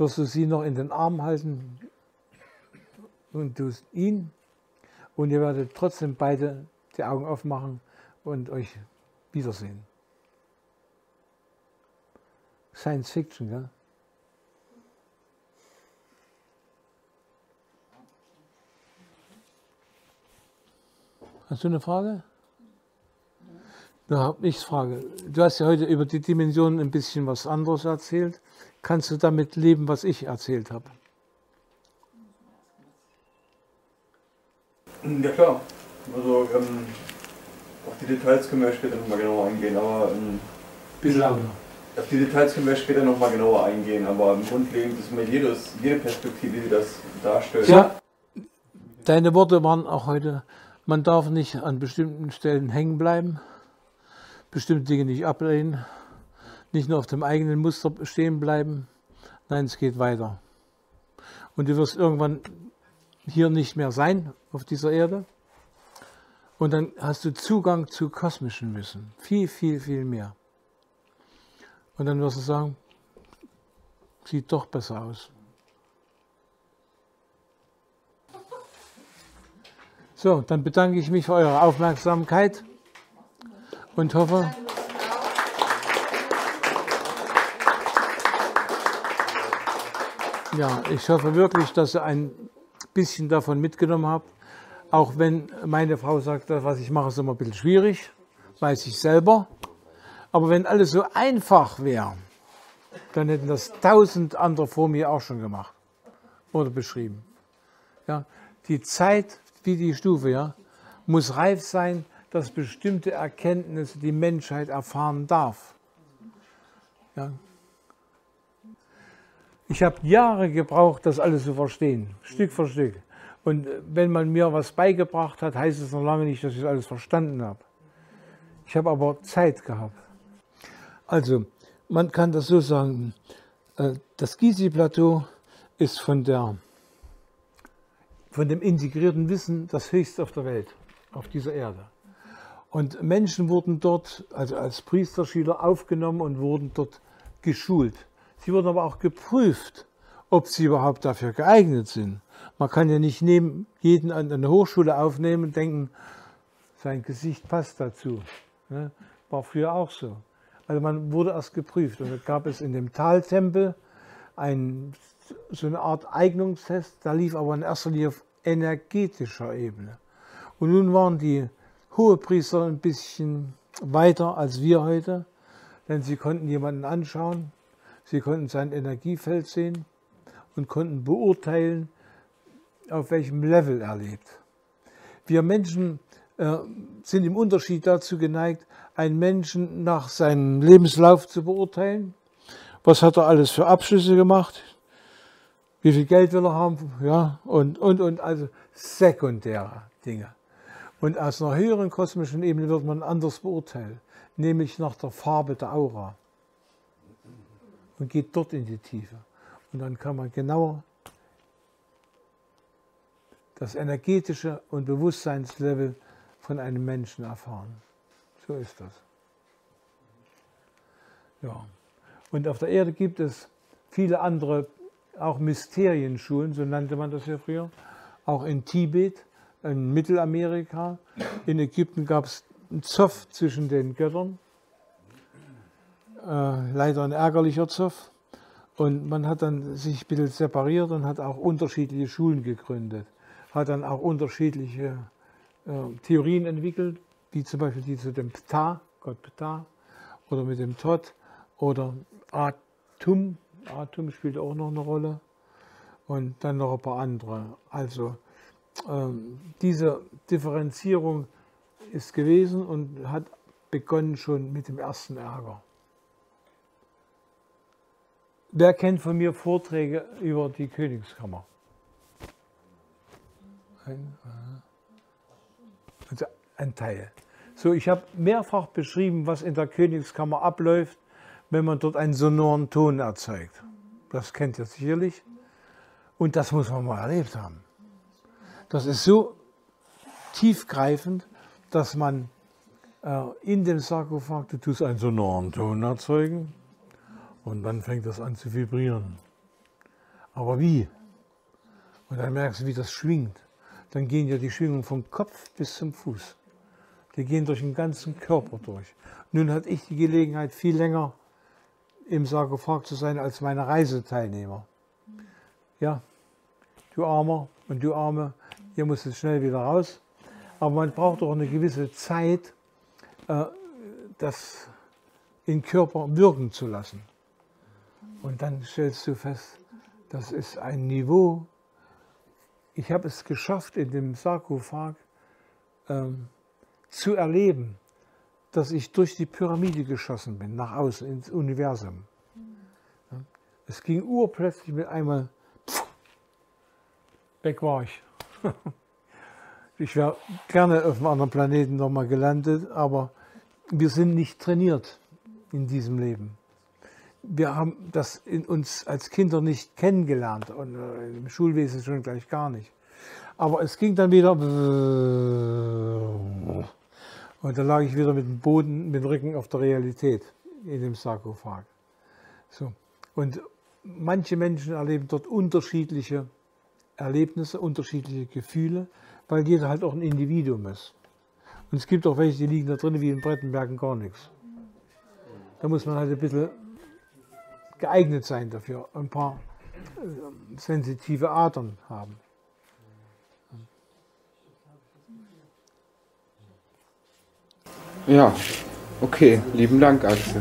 wirst du sie noch in den Arm halten und du ihn und ihr werdet trotzdem beide die Augen aufmachen und euch wiedersehen. Science Fiction, gell? Hast du eine Frage? Ja, ich frage. Du hast ja heute über die Dimensionen ein bisschen was anderes erzählt. Kannst du damit leben, was ich erzählt habe? Ja klar. Also ähm, auf die Details können wir später nochmal genauer eingehen, aber ähm, bisschen lauter. Auf die Details können wir später nochmal genauer eingehen, aber im Grundlegend ist mir jedes, jede Perspektive, die das darstellt. Ja, deine Worte waren auch heute, man darf nicht an bestimmten Stellen hängen bleiben, bestimmte Dinge nicht ablehnen, nicht nur auf dem eigenen Muster stehen bleiben. Nein, es geht weiter. Und du wirst irgendwann hier nicht mehr sein auf dieser Erde. Und dann hast du Zugang zu kosmischen Wissen. Viel, viel, viel mehr. Und dann wirst du sagen, sieht doch besser aus. So, dann bedanke ich mich für eure Aufmerksamkeit und hoffe, ja, ich hoffe wirklich, dass ihr ein bisschen davon mitgenommen habt. Auch wenn meine Frau sagt, was ich mache, ist immer ein bisschen schwierig, weiß ich selber. Aber wenn alles so einfach wäre, dann hätten das tausend andere vor mir auch schon gemacht oder beschrieben. Ja, die Zeit, wie die Stufe, ja, muss reif sein, dass bestimmte Erkenntnisse die Menschheit erfahren darf. Ja. Ich habe Jahre gebraucht, das alles zu verstehen, Stück für Stück. Und wenn man mir was beigebracht hat, heißt es noch lange nicht, dass ich alles verstanden habe. Ich habe aber Zeit gehabt. Also, man kann das so sagen, äh, das Gysi-Plateau ist von, der, von dem integrierten Wissen das höchste auf der Welt, auf dieser Erde. Und Menschen wurden dort, also als Priesterschüler aufgenommen und wurden dort geschult. Sie wurden aber auch geprüft, ob sie überhaupt dafür geeignet sind. Man kann ja nicht neben jeden an eine Hochschule aufnehmen und denken, sein Gesicht passt dazu. Ne? War früher auch so. Also man wurde erst geprüft und da gab es in dem Taltempel ein, so eine Art Eignungstest, da lief aber in erster Linie auf energetischer Ebene. Und nun waren die Hohepriester ein bisschen weiter als wir heute, denn sie konnten jemanden anschauen, sie konnten sein Energiefeld sehen und konnten beurteilen, auf welchem Level er lebt. Wir Menschen äh, sind im Unterschied dazu geneigt, einen Menschen nach seinem Lebenslauf zu beurteilen. Was hat er alles für Abschlüsse gemacht? Wie viel Geld will er haben? Ja, und, und, und, also sekundäre Dinge. Und aus einer höheren kosmischen Ebene wird man anders beurteilt, nämlich nach der Farbe der Aura. Und geht dort in die Tiefe. Und dann kann man genauer das energetische und Bewusstseinslevel von einem Menschen erfahren. So ist das. Ja. Und auf der Erde gibt es viele andere, auch Mysterienschulen, so nannte man das ja früher, auch in Tibet, in Mittelamerika. In Ägypten gab es einen Zoff zwischen den Göttern, äh, leider ein ärgerlicher Zoff. Und man hat dann sich ein bisschen separiert und hat auch unterschiedliche Schulen gegründet, hat dann auch unterschiedliche äh, Theorien entwickelt, wie zum Beispiel die zu dem Ptah, Gott Ptah, oder mit dem Tod, oder Atum, Atum spielt auch noch eine Rolle, und dann noch ein paar andere. Also ähm, diese Differenzierung ist gewesen und hat begonnen schon mit dem ersten Ärger. Wer kennt von mir Vorträge über die Königskammer? Ein, also ein Teil. So, ich habe mehrfach beschrieben, was in der Königskammer abläuft, wenn man dort einen sonoren Ton erzeugt. Das kennt ihr sicherlich. Und das muss man mal erlebt haben. Das ist so tiefgreifend, dass man äh, in dem Sarkophag, du tust einen sonaren Ton erzeugen und dann fängt das an zu vibrieren. Aber wie? Und dann merkst du, wie das schwingt. Dann gehen ja die Schwingungen vom Kopf bis zum Fuß. Die gehen durch den ganzen Körper durch. Nun hatte ich die Gelegenheit, viel länger im Sarkophag zu sein als meine Reiseteilnehmer. Ja, du Armer und du Arme, ihr musstet schnell wieder raus. Aber man braucht auch eine gewisse Zeit, äh, das in Körper wirken zu lassen. Und dann stellst du fest, das ist ein Niveau. Ich habe es geschafft, in dem Sarkophag ähm, zu erleben, dass ich durch die Pyramide geschossen bin, nach außen ins Universum. Es ging urplötzlich mit einmal, pff, weg war ich. Ich wäre gerne auf einem anderen Planeten nochmal gelandet, aber wir sind nicht trainiert in diesem Leben. Wir haben das in uns als Kinder nicht kennengelernt und äh, im Schulwesen schon gleich gar nicht. Aber es ging dann wieder und da lag ich wieder mit dem Boden, mit dem Rücken auf der Realität in dem Sarkophag. So. Und manche Menschen erleben dort unterschiedliche Erlebnisse, unterschiedliche Gefühle, weil jeder halt auch ein Individuum ist. Und es gibt auch welche, die liegen da drin wie in Brettenbergen gar nichts. Da muss man halt ein bisschen geeignet sein dafür, ein paar äh, sensitive Adern haben. Ja, okay, lieben Dank, Axel.